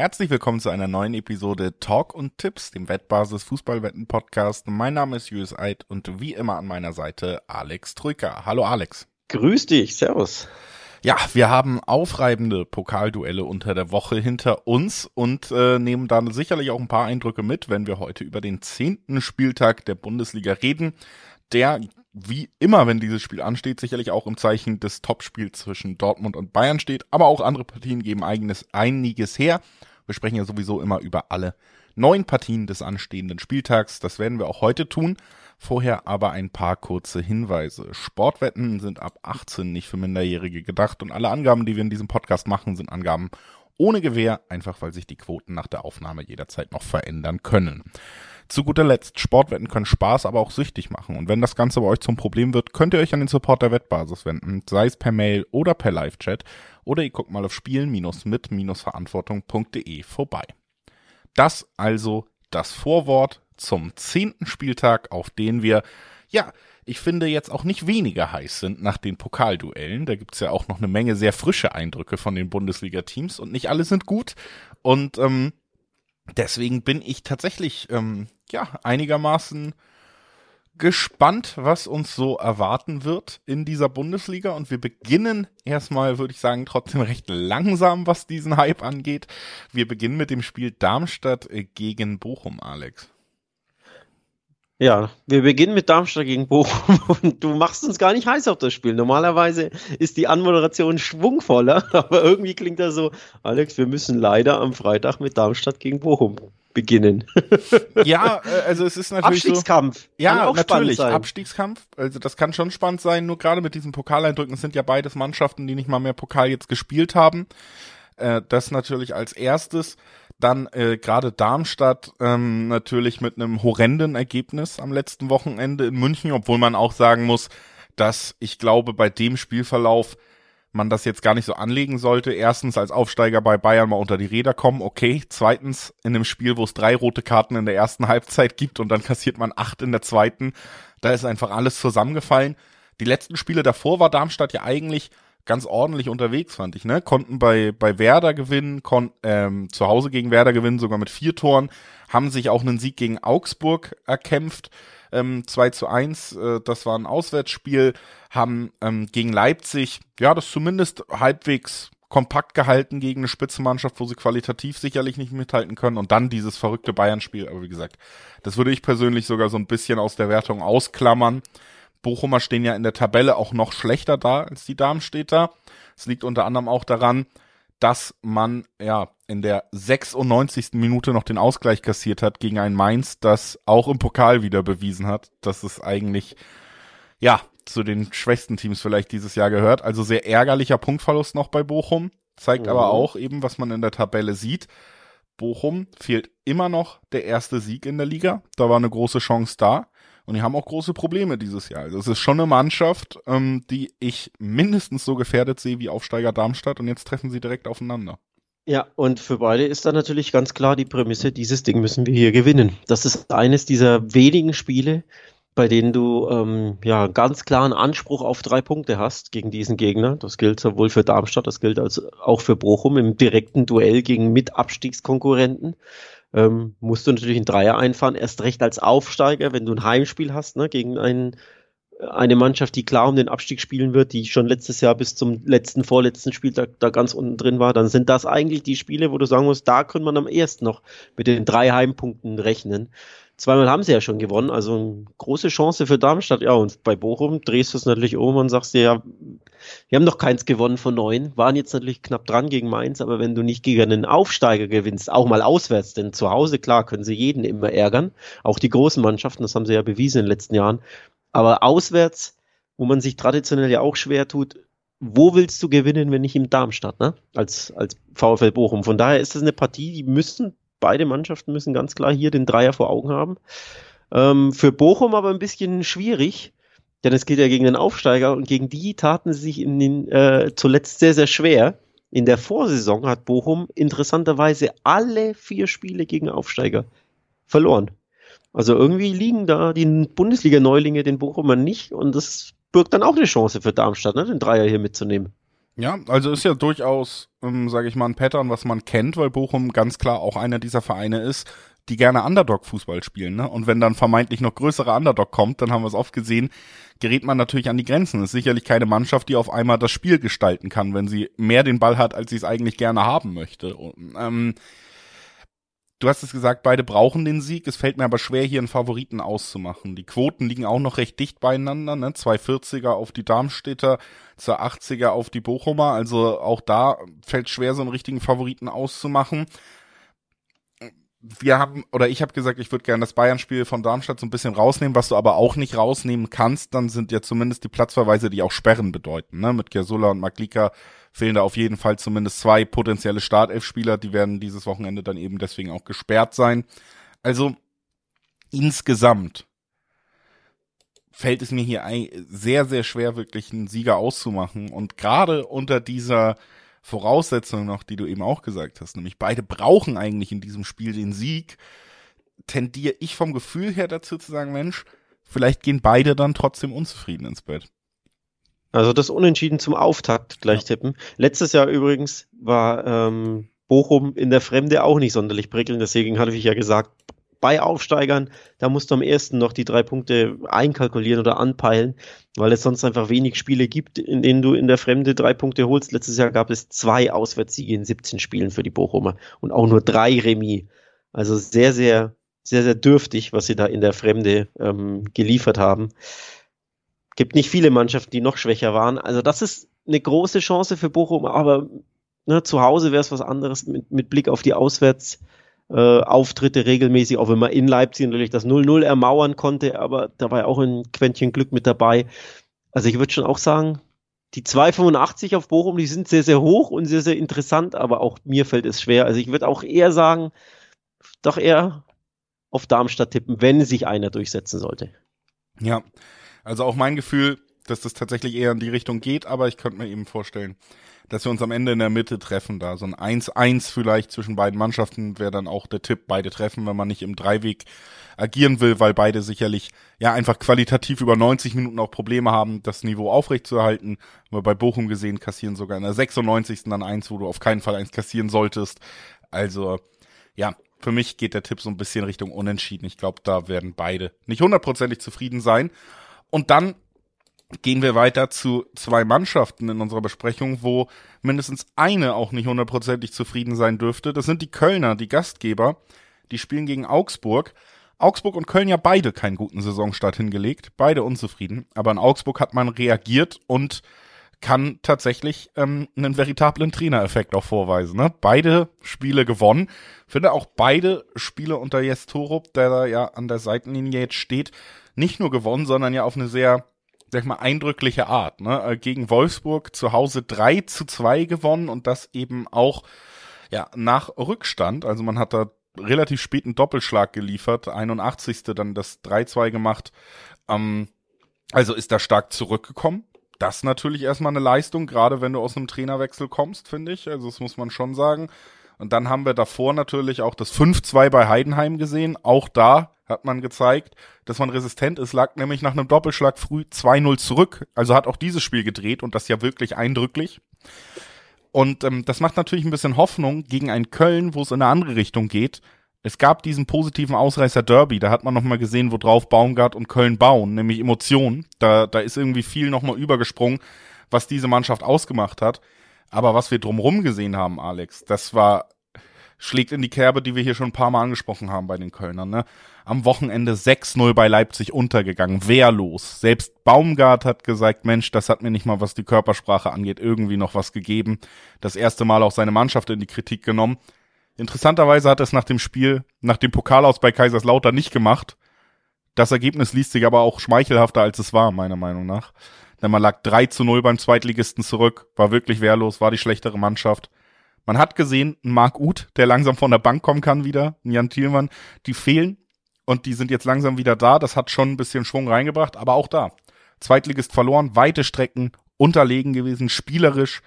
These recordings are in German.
Herzlich willkommen zu einer neuen Episode Talk und Tipps, dem Wettbasis Fußballwetten Podcast. Mein Name ist Julius Eid und wie immer an meiner Seite Alex Trücker. Hallo Alex. Grüß dich, servus. Ja, wir haben aufreibende Pokalduelle unter der Woche hinter uns und äh, nehmen dann sicherlich auch ein paar Eindrücke mit, wenn wir heute über den zehnten Spieltag der Bundesliga reden, der wie immer, wenn dieses Spiel ansteht, sicherlich auch im Zeichen des Topspiels zwischen Dortmund und Bayern steht. Aber auch andere Partien geben eigenes, einiges her. Wir sprechen ja sowieso immer über alle neun Partien des anstehenden Spieltags. Das werden wir auch heute tun. Vorher aber ein paar kurze Hinweise. Sportwetten sind ab 18 nicht für Minderjährige gedacht und alle Angaben, die wir in diesem Podcast machen, sind Angaben ohne Gewähr, einfach weil sich die Quoten nach der Aufnahme jederzeit noch verändern können. Zu guter Letzt, Sportwetten können Spaß, aber auch süchtig machen. Und wenn das Ganze bei euch zum Problem wird, könnt ihr euch an den Support der Wettbasis wenden, sei es per Mail oder per Live-Chat. Oder ihr guckt mal auf spielen-mit-verantwortung.de vorbei. Das also das Vorwort zum zehnten Spieltag, auf den wir, ja, ich finde jetzt auch nicht weniger heiß sind nach den Pokalduellen. Da gibt's ja auch noch eine Menge sehr frische Eindrücke von den Bundesliga-Teams und nicht alle sind gut. Und ähm, deswegen bin ich tatsächlich ähm, ja einigermaßen gespannt, was uns so erwarten wird in dieser Bundesliga. Und wir beginnen erstmal, würde ich sagen, trotzdem recht langsam, was diesen Hype angeht. Wir beginnen mit dem Spiel Darmstadt gegen Bochum, Alex. Ja, wir beginnen mit Darmstadt gegen Bochum und du machst uns gar nicht heiß auf das Spiel. Normalerweise ist die Anmoderation schwungvoller, aber irgendwie klingt das so, Alex, wir müssen leider am Freitag mit Darmstadt gegen Bochum beginnen. Ja, äh, also es ist natürlich Abstiegskampf. So, ja, natürlich Abstiegskampf. Also das kann schon spannend sein. Nur gerade mit diesen Pokaleindrücken sind ja beides Mannschaften, die nicht mal mehr Pokal jetzt gespielt haben. Äh, das natürlich als erstes. Dann äh, gerade Darmstadt ähm, natürlich mit einem horrenden Ergebnis am letzten Wochenende in München, obwohl man auch sagen muss, dass ich glaube, bei dem Spielverlauf man das jetzt gar nicht so anlegen sollte. Erstens als Aufsteiger bei Bayern mal unter die Räder kommen, okay. Zweitens in einem Spiel, wo es drei rote Karten in der ersten Halbzeit gibt und dann kassiert man acht in der zweiten. Da ist einfach alles zusammengefallen. Die letzten Spiele davor war Darmstadt ja eigentlich ganz ordentlich unterwegs, fand ich, ne? Konnten bei, bei Werder gewinnen, konnten ähm, zu Hause gegen Werder gewinnen, sogar mit vier Toren, haben sich auch einen Sieg gegen Augsburg erkämpft, ähm, 2 zu 1, äh, das war ein Auswärtsspiel, haben ähm, gegen Leipzig, ja, das zumindest halbwegs kompakt gehalten gegen eine Spitzenmannschaft, wo sie qualitativ sicherlich nicht mithalten können und dann dieses verrückte Bayern-Spiel, aber wie gesagt, das würde ich persönlich sogar so ein bisschen aus der Wertung ausklammern. Bochumer stehen ja in der Tabelle auch noch schlechter da als die Darmstädter. Es liegt unter anderem auch daran, dass man ja in der 96. Minute noch den Ausgleich kassiert hat gegen ein Mainz, das auch im Pokal wieder bewiesen hat, dass es eigentlich ja zu den schwächsten Teams vielleicht dieses Jahr gehört. Also sehr ärgerlicher Punktverlust noch bei Bochum, zeigt mhm. aber auch eben, was man in der Tabelle sieht. Bochum fehlt immer noch der erste Sieg in der Liga. Da war eine große Chance da. Und die haben auch große Probleme dieses Jahr. Also es ist schon eine Mannschaft, ähm, die ich mindestens so gefährdet sehe wie Aufsteiger Darmstadt und jetzt treffen sie direkt aufeinander. Ja, und für beide ist dann natürlich ganz klar die Prämisse, dieses Ding müssen wir hier gewinnen. Das ist eines dieser wenigen Spiele, bei denen du ähm, ja ganz klaren Anspruch auf drei Punkte hast gegen diesen Gegner. Das gilt sowohl für Darmstadt, das gilt als auch für Bochum im direkten Duell gegen Mitabstiegskonkurrenten ähm, musst du natürlich einen Dreier einfahren, erst recht als Aufsteiger, wenn du ein Heimspiel hast, ne, gegen einen, eine Mannschaft, die klar um den Abstieg spielen wird, die schon letztes Jahr bis zum letzten, vorletzten Spieltag da ganz unten drin war, dann sind das eigentlich die Spiele, wo du sagen musst, da könnte man am ersten noch mit den drei Heimpunkten rechnen. Zweimal haben sie ja schon gewonnen, also eine große Chance für Darmstadt. Ja, und bei Bochum drehst du es natürlich um und sagst dir, ja, wir haben noch keins gewonnen von neun, waren jetzt natürlich knapp dran gegen Mainz, aber wenn du nicht gegen einen Aufsteiger gewinnst, auch mal auswärts, denn zu Hause, klar, können sie jeden immer ärgern, auch die großen Mannschaften, das haben sie ja bewiesen in den letzten Jahren, aber auswärts, wo man sich traditionell ja auch schwer tut, wo willst du gewinnen, wenn nicht im Darmstadt, ne? Als, als VfL Bochum. Von daher ist das eine Partie, die müssen beide Mannschaften müssen ganz klar hier den Dreier vor Augen haben. Ähm, für Bochum aber ein bisschen schwierig, denn es geht ja gegen den Aufsteiger und gegen die taten sie sich in den, äh, zuletzt sehr, sehr schwer. In der Vorsaison hat Bochum interessanterweise alle vier Spiele gegen Aufsteiger verloren. Also irgendwie liegen da die Bundesliga-Neulinge den Bochumern nicht und das birgt dann auch eine Chance für Darmstadt, ne, den Dreier hier mitzunehmen. Ja, also ist ja durchaus, ähm, sage ich mal, ein Pattern, was man kennt, weil Bochum ganz klar auch einer dieser Vereine ist, die gerne Underdog-Fußball spielen. Ne? Und wenn dann vermeintlich noch größerer Underdog kommt, dann haben wir es oft gesehen, gerät man natürlich an die Grenzen. Ist sicherlich keine Mannschaft, die auf einmal das Spiel gestalten kann, wenn sie mehr den Ball hat, als sie es eigentlich gerne haben möchte. Und, ähm, Du hast es gesagt, beide brauchen den Sieg. Es fällt mir aber schwer, hier einen Favoriten auszumachen. Die Quoten liegen auch noch recht dicht beieinander. Ne? 240er auf die Darmstädter, 280er auf die Bochumer. Also auch da fällt schwer, so einen richtigen Favoriten auszumachen. Wir haben, oder ich habe gesagt, ich würde gerne das Bayern-Spiel von Darmstadt so ein bisschen rausnehmen. Was du aber auch nicht rausnehmen kannst, dann sind ja zumindest die Platzverweise, die auch Sperren bedeuten. Ne? Mit Gersula und Maglika fehlen da auf jeden Fall zumindest zwei potenzielle Startelf-Spieler. Die werden dieses Wochenende dann eben deswegen auch gesperrt sein. Also insgesamt fällt es mir hier sehr, sehr schwer, wirklich einen Sieger auszumachen. Und gerade unter dieser Voraussetzung noch, die du eben auch gesagt hast, nämlich beide brauchen eigentlich in diesem Spiel den Sieg, tendiere ich vom Gefühl her dazu zu sagen, Mensch, vielleicht gehen beide dann trotzdem unzufrieden ins Bett. Also das Unentschieden zum Auftakt gleich ja. tippen. Letztes Jahr übrigens war ähm, Bochum in der Fremde auch nicht sonderlich prickelnd. Deswegen hatte ich ja gesagt, bei Aufsteigern, da musst du am ersten noch die drei Punkte einkalkulieren oder anpeilen, weil es sonst einfach wenig Spiele gibt, in denen du in der Fremde drei Punkte holst. Letztes Jahr gab es zwei Auswärtssiege in 17 Spielen für die Bochumer und auch nur drei Remis. Also sehr, sehr, sehr, sehr dürftig, was sie da in der Fremde ähm, geliefert haben gibt nicht viele Mannschaften, die noch schwächer waren. Also das ist eine große Chance für Bochum, aber ne, zu Hause wäre es was anderes mit, mit Blick auf die Auswärtsauftritte äh, regelmäßig, auch wenn man in Leipzig natürlich das 0-0 ermauern konnte, aber da war ja auch ein Quäntchen Glück mit dabei. Also ich würde schon auch sagen, die 2,85 auf Bochum, die sind sehr, sehr hoch und sehr, sehr interessant, aber auch mir fällt es schwer. Also ich würde auch eher sagen, doch eher auf Darmstadt tippen, wenn sich einer durchsetzen sollte. Ja, also auch mein Gefühl, dass das tatsächlich eher in die Richtung geht, aber ich könnte mir eben vorstellen, dass wir uns am Ende in der Mitte treffen da. So ein 1-1 vielleicht zwischen beiden Mannschaften wäre dann auch der Tipp, beide treffen, wenn man nicht im Dreiweg agieren will, weil beide sicherlich ja einfach qualitativ über 90 Minuten auch Probleme haben, das Niveau aufrechtzuerhalten. Wir bei Bochum gesehen kassieren sogar in der 96. dann eins, wo du auf keinen Fall eins kassieren solltest. Also ja, für mich geht der Tipp so ein bisschen Richtung Unentschieden. Ich glaube, da werden beide nicht hundertprozentig zufrieden sein. Und dann gehen wir weiter zu zwei Mannschaften in unserer Besprechung, wo mindestens eine auch nicht hundertprozentig zufrieden sein dürfte. Das sind die Kölner, die Gastgeber. Die spielen gegen Augsburg. Augsburg und Köln ja beide keinen guten Saisonstart hingelegt, beide unzufrieden. Aber in Augsburg hat man reagiert und kann tatsächlich ähm, einen veritablen Trainereffekt auch vorweisen. Ne? Beide Spiele gewonnen. Finde auch beide Spiele unter Jes Torup, der da ja an der Seitenlinie jetzt steht, nicht nur gewonnen, sondern ja auf eine sehr, sag ich mal, eindrückliche Art. Ne? Äh, gegen Wolfsburg zu Hause 3 zu 2 gewonnen und das eben auch ja, nach Rückstand. Also man hat da relativ späten Doppelschlag geliefert, 81. dann das 3-2 gemacht. Ähm, also ist da stark zurückgekommen. Das natürlich erstmal eine Leistung, gerade wenn du aus einem Trainerwechsel kommst, finde ich. Also das muss man schon sagen. Und dann haben wir davor natürlich auch das 5-2 bei Heidenheim gesehen. Auch da hat man gezeigt, dass man resistent ist, lag nämlich nach einem Doppelschlag früh 2-0 zurück. Also hat auch dieses Spiel gedreht und das ja wirklich eindrücklich. Und ähm, das macht natürlich ein bisschen Hoffnung gegen ein Köln, wo es in eine andere Richtung geht. Es gab diesen positiven Ausreißer Derby, da hat man nochmal gesehen, worauf Baumgart und Köln bauen, nämlich Emotionen. Da, da ist irgendwie viel nochmal übergesprungen, was diese Mannschaft ausgemacht hat. Aber was wir drumherum gesehen haben, Alex, das war schlägt in die Kerbe, die wir hier schon ein paar Mal angesprochen haben bei den Kölnern. Ne? Am Wochenende 6-0 bei Leipzig untergegangen, wehrlos. Selbst Baumgart hat gesagt, Mensch, das hat mir nicht mal, was die Körpersprache angeht, irgendwie noch was gegeben. Das erste Mal auch seine Mannschaft in die Kritik genommen. Interessanterweise hat es nach dem Spiel, nach dem Pokal aus bei Kaiserslautern nicht gemacht. Das Ergebnis liest sich aber auch schmeichelhafter, als es war, meiner Meinung nach. Denn man lag 3 zu 0 beim Zweitligisten zurück, war wirklich wehrlos, war die schlechtere Mannschaft. Man hat gesehen, ein Marc Uth, der langsam von der Bank kommen kann wieder, ein Jan Thielmann, die fehlen und die sind jetzt langsam wieder da. Das hat schon ein bisschen Schwung reingebracht, aber auch da. Zweitligist verloren, weite Strecken, unterlegen gewesen, spielerisch,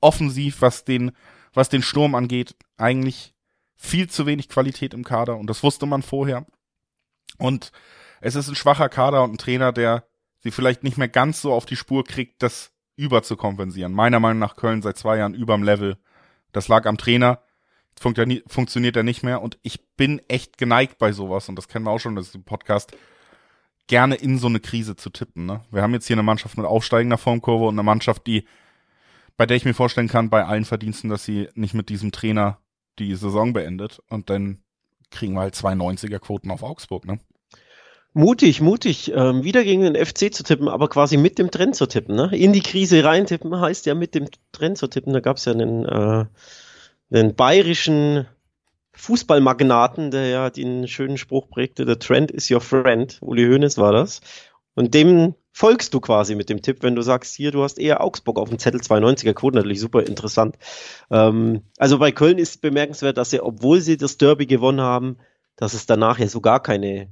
offensiv, was den, was den Sturm angeht, eigentlich viel zu wenig Qualität im Kader und das wusste man vorher. Und es ist ein schwacher Kader und ein Trainer, der sie vielleicht nicht mehr ganz so auf die Spur kriegt, dass überzukompensieren. Meiner Meinung nach Köln seit zwei Jahren überm Level. Das lag am Trainer. Funkt funktioniert er nicht mehr und ich bin echt geneigt bei sowas und das kennen wir auch schon, das ist im Podcast, gerne in so eine Krise zu tippen. Ne? Wir haben jetzt hier eine Mannschaft mit aufsteigender Formkurve und eine Mannschaft, die, bei der ich mir vorstellen kann, bei allen Verdiensten, dass sie nicht mit diesem Trainer die Saison beendet und dann kriegen wir halt zwei 90er Quoten auf Augsburg, ne? Mutig, mutig, ähm, wieder gegen den FC zu tippen, aber quasi mit dem Trend zu tippen. Ne? In die Krise reintippen heißt ja mit dem Trend zu tippen. Da gab es ja einen, äh, einen bayerischen Fußballmagnaten, der ja den schönen Spruch prägte, the trend is your friend. Uli Hoeneß war das. Und dem folgst du quasi mit dem Tipp, wenn du sagst, hier, du hast eher Augsburg auf dem Zettel 92er Quote, natürlich super interessant. Ähm, also bei Köln ist bemerkenswert, dass sie, obwohl sie das Derby gewonnen haben, dass es danach ja so gar keine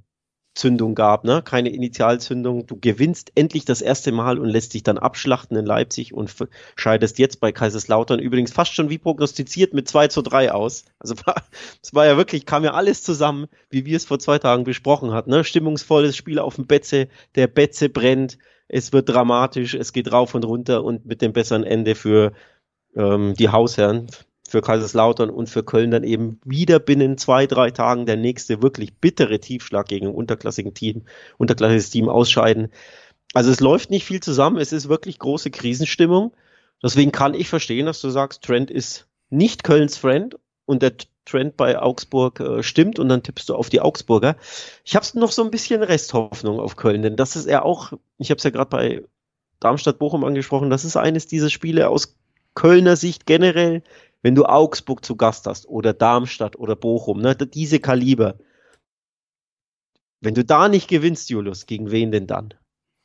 Zündung gab, ne? keine Initialzündung. Du gewinnst endlich das erste Mal und lässt dich dann abschlachten in Leipzig und scheidest jetzt bei Kaiserslautern übrigens fast schon wie prognostiziert mit 2 zu 3 aus. Also es war ja wirklich, kam ja alles zusammen, wie wir es vor zwei Tagen besprochen hatten. Ne? Stimmungsvolles Spiel auf dem Betze, der Betze brennt, es wird dramatisch, es geht rauf und runter und mit dem besseren Ende für ähm, die Hausherren, für Kaiserslautern und für Köln dann eben wieder binnen zwei, drei Tagen der nächste wirklich bittere Tiefschlag gegen ein unterklassigen Team, unterklassiges Team ausscheiden. Also es läuft nicht viel zusammen, es ist wirklich große Krisenstimmung. Deswegen kann ich verstehen, dass du sagst, Trent ist nicht Kölns Friend und der Trend bei Augsburg äh, stimmt und dann tippst du auf die Augsburger. Ich habe noch so ein bisschen Resthoffnung auf Köln, denn das ist ja auch, ich habe es ja gerade bei Darmstadt-Bochum angesprochen, das ist eines dieser Spiele aus Kölner Sicht generell, wenn du Augsburg zu Gast hast oder Darmstadt oder Bochum, ne, diese Kaliber. Wenn du da nicht gewinnst, Julius, gegen wen denn dann?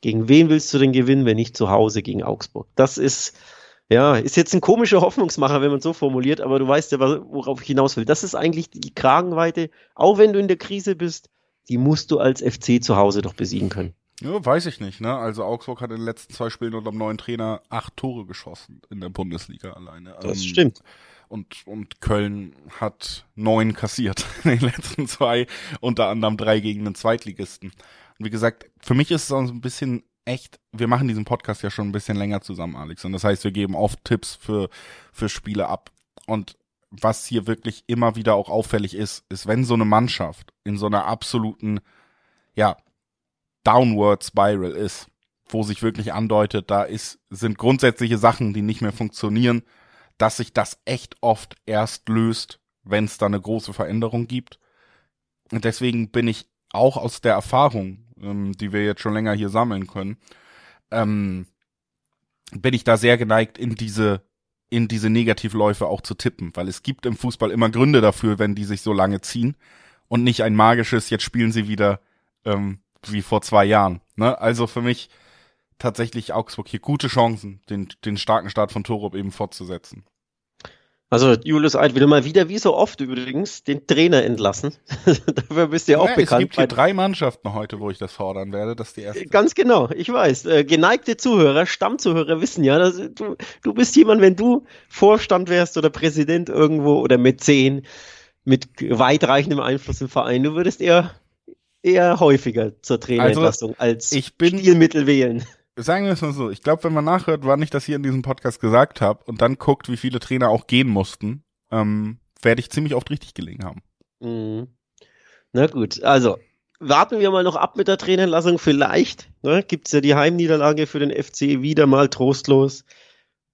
Gegen wen willst du denn gewinnen, wenn nicht zu Hause gegen Augsburg? Das ist, ja, ist jetzt ein komischer Hoffnungsmacher, wenn man so formuliert, aber du weißt ja, worauf ich hinaus will. Das ist eigentlich die Kragenweite, auch wenn du in der Krise bist, die musst du als FC zu Hause doch besiegen können. Ja, weiß ich nicht, ne? Also Augsburg hat in den letzten zwei Spielen unter dem neuen Trainer acht Tore geschossen in der Bundesliga alleine. Das ähm, stimmt. Und, und Köln hat neun kassiert in den letzten zwei, unter anderem drei gegen den Zweitligisten. Und wie gesagt, für mich ist es auch so ein bisschen echt, wir machen diesen Podcast ja schon ein bisschen länger zusammen, Alex. Und das heißt, wir geben oft Tipps für, für Spiele ab. Und was hier wirklich immer wieder auch auffällig ist, ist, wenn so eine Mannschaft in so einer absoluten, ja, Downward Spiral ist, wo sich wirklich andeutet, da ist, sind grundsätzliche Sachen, die nicht mehr funktionieren, dass sich das echt oft erst löst, wenn es da eine große Veränderung gibt. Und deswegen bin ich auch aus der Erfahrung, ähm, die wir jetzt schon länger hier sammeln können, ähm, bin ich da sehr geneigt, in diese in diese Negativläufe auch zu tippen, weil es gibt im Fußball immer Gründe dafür, wenn die sich so lange ziehen und nicht ein magisches, jetzt spielen sie wieder ähm, wie vor zwei Jahren. Ne? Also für mich tatsächlich Augsburg hier gute Chancen, den, den starken Start von Torup eben fortzusetzen. Also Julius Eid will mal wieder, wie so oft übrigens, den Trainer entlassen. Dafür bist du ja auch naja, bekannt. Es gibt hier drei Mannschaften heute, wo ich das fordern werde. Das ist die erste. Ganz genau, ich weiß. Äh, geneigte Zuhörer, Stammzuhörer wissen ja, dass du, du bist jemand, wenn du Vorstand wärst oder Präsident irgendwo oder Mäzen mit weitreichendem Einfluss im Verein, du würdest eher eher häufiger zur Trainerentlassung also, als ich bin, Spielmittel wählen. Sagen wir es mal so, ich glaube, wenn man nachhört, wann ich das hier in diesem Podcast gesagt habe und dann guckt, wie viele Trainer auch gehen mussten, ähm, werde ich ziemlich oft richtig gelegen haben. Mhm. Na gut, also warten wir mal noch ab mit der Trainerentlassung. Vielleicht ne, gibt es ja die Heimniederlage für den FC wieder mal trostlos.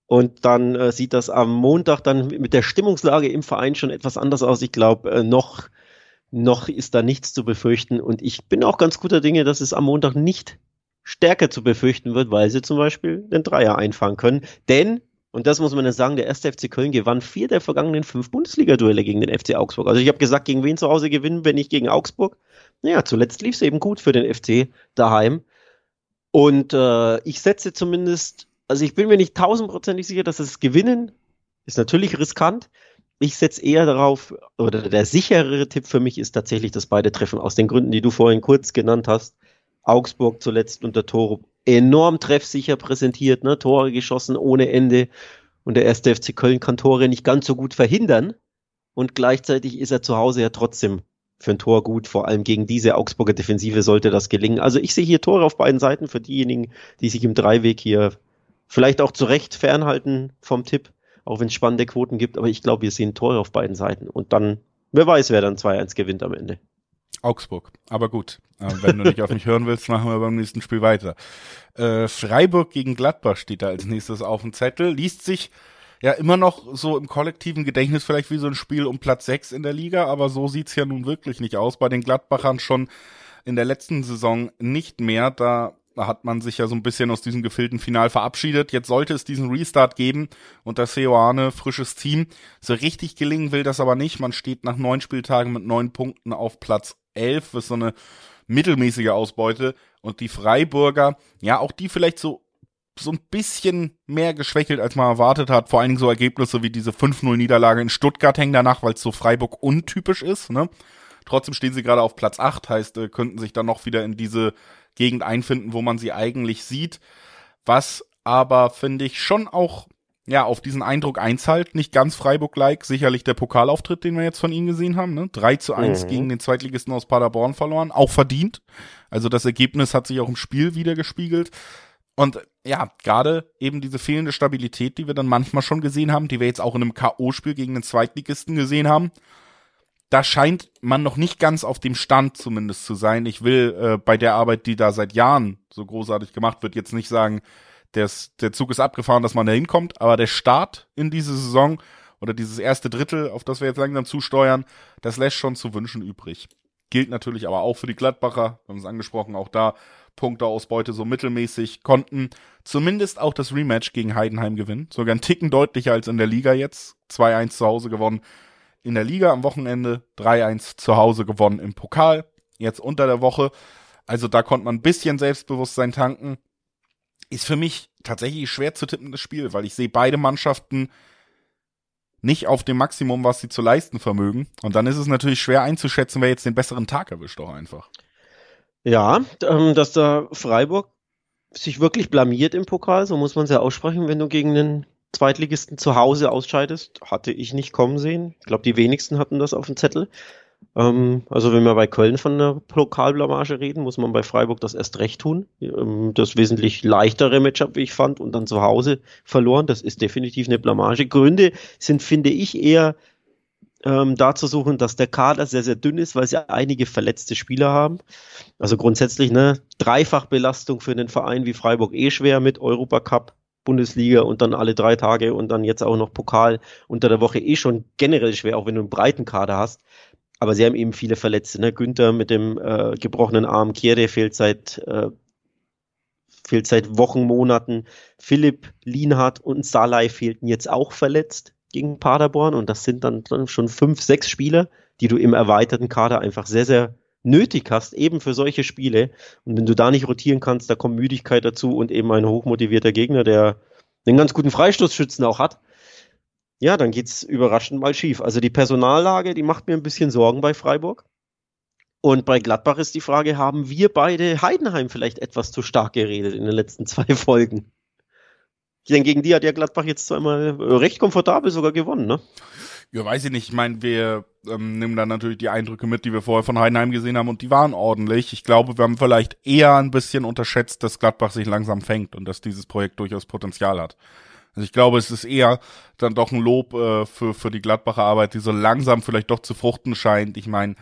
Und dann äh, sieht das am Montag dann mit der Stimmungslage im Verein schon etwas anders aus. Ich glaube, äh, noch noch ist da nichts zu befürchten. Und ich bin auch ganz guter Dinge, dass es am Montag nicht stärker zu befürchten wird, weil sie zum Beispiel den Dreier einfahren können. Denn, und das muss man ja sagen, der erste FC Köln gewann vier der vergangenen fünf Bundesliga-Duelle gegen den FC Augsburg. Also ich habe gesagt, gegen wen zu Hause gewinnen, wenn nicht gegen Augsburg. Naja, zuletzt lief es eben gut für den FC daheim. Und äh, ich setze zumindest, also ich bin mir nicht tausendprozentig sicher, dass es gewinnen. Ist natürlich riskant, ich setze eher darauf, oder der sicherere Tipp für mich ist tatsächlich dass beide treffen, aus den Gründen, die du vorhin kurz genannt hast. Augsburg zuletzt unter Tore enorm treffsicher präsentiert, ne? Tore geschossen ohne Ende. Und der erste FC Köln kann Tore nicht ganz so gut verhindern. Und gleichzeitig ist er zu Hause ja trotzdem für ein Tor gut. Vor allem gegen diese Augsburger Defensive sollte das gelingen. Also ich sehe hier Tore auf beiden Seiten für diejenigen, die sich im Dreiweg hier Vielleicht auch zu Recht fernhalten vom Tipp, auch wenn es spannende Quoten gibt, aber ich glaube, wir sehen Tore auf beiden Seiten und dann, wer weiß, wer dann 2-1 gewinnt am Ende. Augsburg. Aber gut, äh, wenn du nicht auf mich hören willst, machen wir beim nächsten Spiel weiter. Äh, Freiburg gegen Gladbach steht da als nächstes auf dem Zettel. Liest sich ja immer noch so im kollektiven Gedächtnis vielleicht wie so ein Spiel um Platz 6 in der Liga, aber so sieht's ja nun wirklich nicht aus. Bei den Gladbachern schon in der letzten Saison nicht mehr. Da hat man sich ja so ein bisschen aus diesem gefilten Final verabschiedet. Jetzt sollte es diesen Restart geben und das Seoane, frisches Team. So richtig gelingen will das aber nicht. Man steht nach neun Spieltagen mit neun Punkten auf Platz elf, ist so eine mittelmäßige Ausbeute. Und die Freiburger, ja, auch die vielleicht so so ein bisschen mehr geschwächelt, als man erwartet hat. Vor allen Dingen so Ergebnisse wie diese 5-0-Niederlage in Stuttgart hängen danach, weil es so Freiburg untypisch ist. Ne? Trotzdem stehen sie gerade auf Platz 8, heißt, äh, könnten sich dann noch wieder in diese Gegend einfinden, wo man sie eigentlich sieht. Was aber, finde ich, schon auch ja, auf diesen Eindruck einzahlt. Nicht ganz Freiburg-like, sicherlich der Pokalauftritt, den wir jetzt von ihnen gesehen haben. Ne? 3 zu 1 mhm. gegen den Zweitligisten aus Paderborn verloren, auch verdient. Also das Ergebnis hat sich auch im Spiel wieder gespiegelt. Und ja, gerade eben diese fehlende Stabilität, die wir dann manchmal schon gesehen haben, die wir jetzt auch in einem K.O.-Spiel gegen den Zweitligisten gesehen haben, da scheint man noch nicht ganz auf dem Stand zumindest zu sein. Ich will äh, bei der Arbeit, die da seit Jahren so großartig gemacht wird, jetzt nicht sagen, des, der Zug ist abgefahren, dass man da hinkommt, aber der Start in diese Saison oder dieses erste Drittel, auf das wir jetzt langsam zusteuern, das lässt schon zu wünschen übrig. Gilt natürlich aber auch für die Gladbacher, wir haben es angesprochen, auch da Punkteausbeute so mittelmäßig, konnten zumindest auch das Rematch gegen Heidenheim gewinnen. Sogar ein Ticken deutlicher als in der Liga jetzt. 2-1 zu Hause gewonnen in der Liga am Wochenende, 3-1 zu Hause gewonnen im Pokal, jetzt unter der Woche. Also da konnte man ein bisschen Selbstbewusstsein tanken. Ist für mich tatsächlich schwer zu tippendes Spiel, weil ich sehe beide Mannschaften nicht auf dem Maximum, was sie zu leisten vermögen. Und dann ist es natürlich schwer einzuschätzen, wer jetzt den besseren Tag erwischt, doch einfach. Ja, ähm, dass da Freiburg sich wirklich blamiert im Pokal, so muss man es ja aussprechen, wenn du gegen den Zweitligisten zu Hause ausscheidest, hatte ich nicht kommen sehen. Ich glaube, die wenigsten hatten das auf dem Zettel. Ähm, also wenn wir bei Köln von einer Pokalblamage reden, muss man bei Freiburg das erst recht tun. Ähm, das wesentlich leichtere Matchup, wie ich fand, und dann zu Hause verloren. Das ist definitiv eine Blamage. Gründe sind, finde ich, eher ähm, da zu suchen, dass der Kader sehr, sehr dünn ist, weil sie einige verletzte Spieler haben. Also grundsätzlich eine Dreifachbelastung für einen Verein wie Freiburg eh schwer mit Europacup, Bundesliga und dann alle drei Tage und dann jetzt auch noch Pokal unter der Woche eh schon generell schwer, auch wenn du einen breiten Kader hast. Aber sie haben eben viele Verletzte. Ne? Günther mit dem äh, gebrochenen Arm, Kiere fehlt seit äh, fehlt seit Wochen, Monaten. Philipp, Lienhardt und Salai fehlten jetzt auch verletzt gegen Paderborn und das sind dann, dann schon fünf, sechs Spieler, die du im erweiterten Kader einfach sehr, sehr nötig hast, eben für solche Spiele. Und wenn du da nicht rotieren kannst, da kommt Müdigkeit dazu und eben ein hochmotivierter Gegner, der einen ganz guten Freistoßschützen auch hat. Ja, dann geht's überraschend mal schief. Also die Personallage, die macht mir ein bisschen Sorgen bei Freiburg. Und bei Gladbach ist die Frage, haben wir beide Heidenheim vielleicht etwas zu stark geredet in den letzten zwei Folgen? Denn gegen die hat ja Gladbach jetzt zweimal recht komfortabel sogar gewonnen, ne? Ja, weiß ich nicht. Ich meine, wir ähm, nehmen dann natürlich die Eindrücke mit, die wir vorher von Heidenheim gesehen haben und die waren ordentlich. Ich glaube, wir haben vielleicht eher ein bisschen unterschätzt, dass Gladbach sich langsam fängt und dass dieses Projekt durchaus Potenzial hat. Also ich glaube, es ist eher dann doch ein Lob äh, für, für die Gladbacher Arbeit, die so langsam vielleicht doch zu fruchten scheint. Ich meine,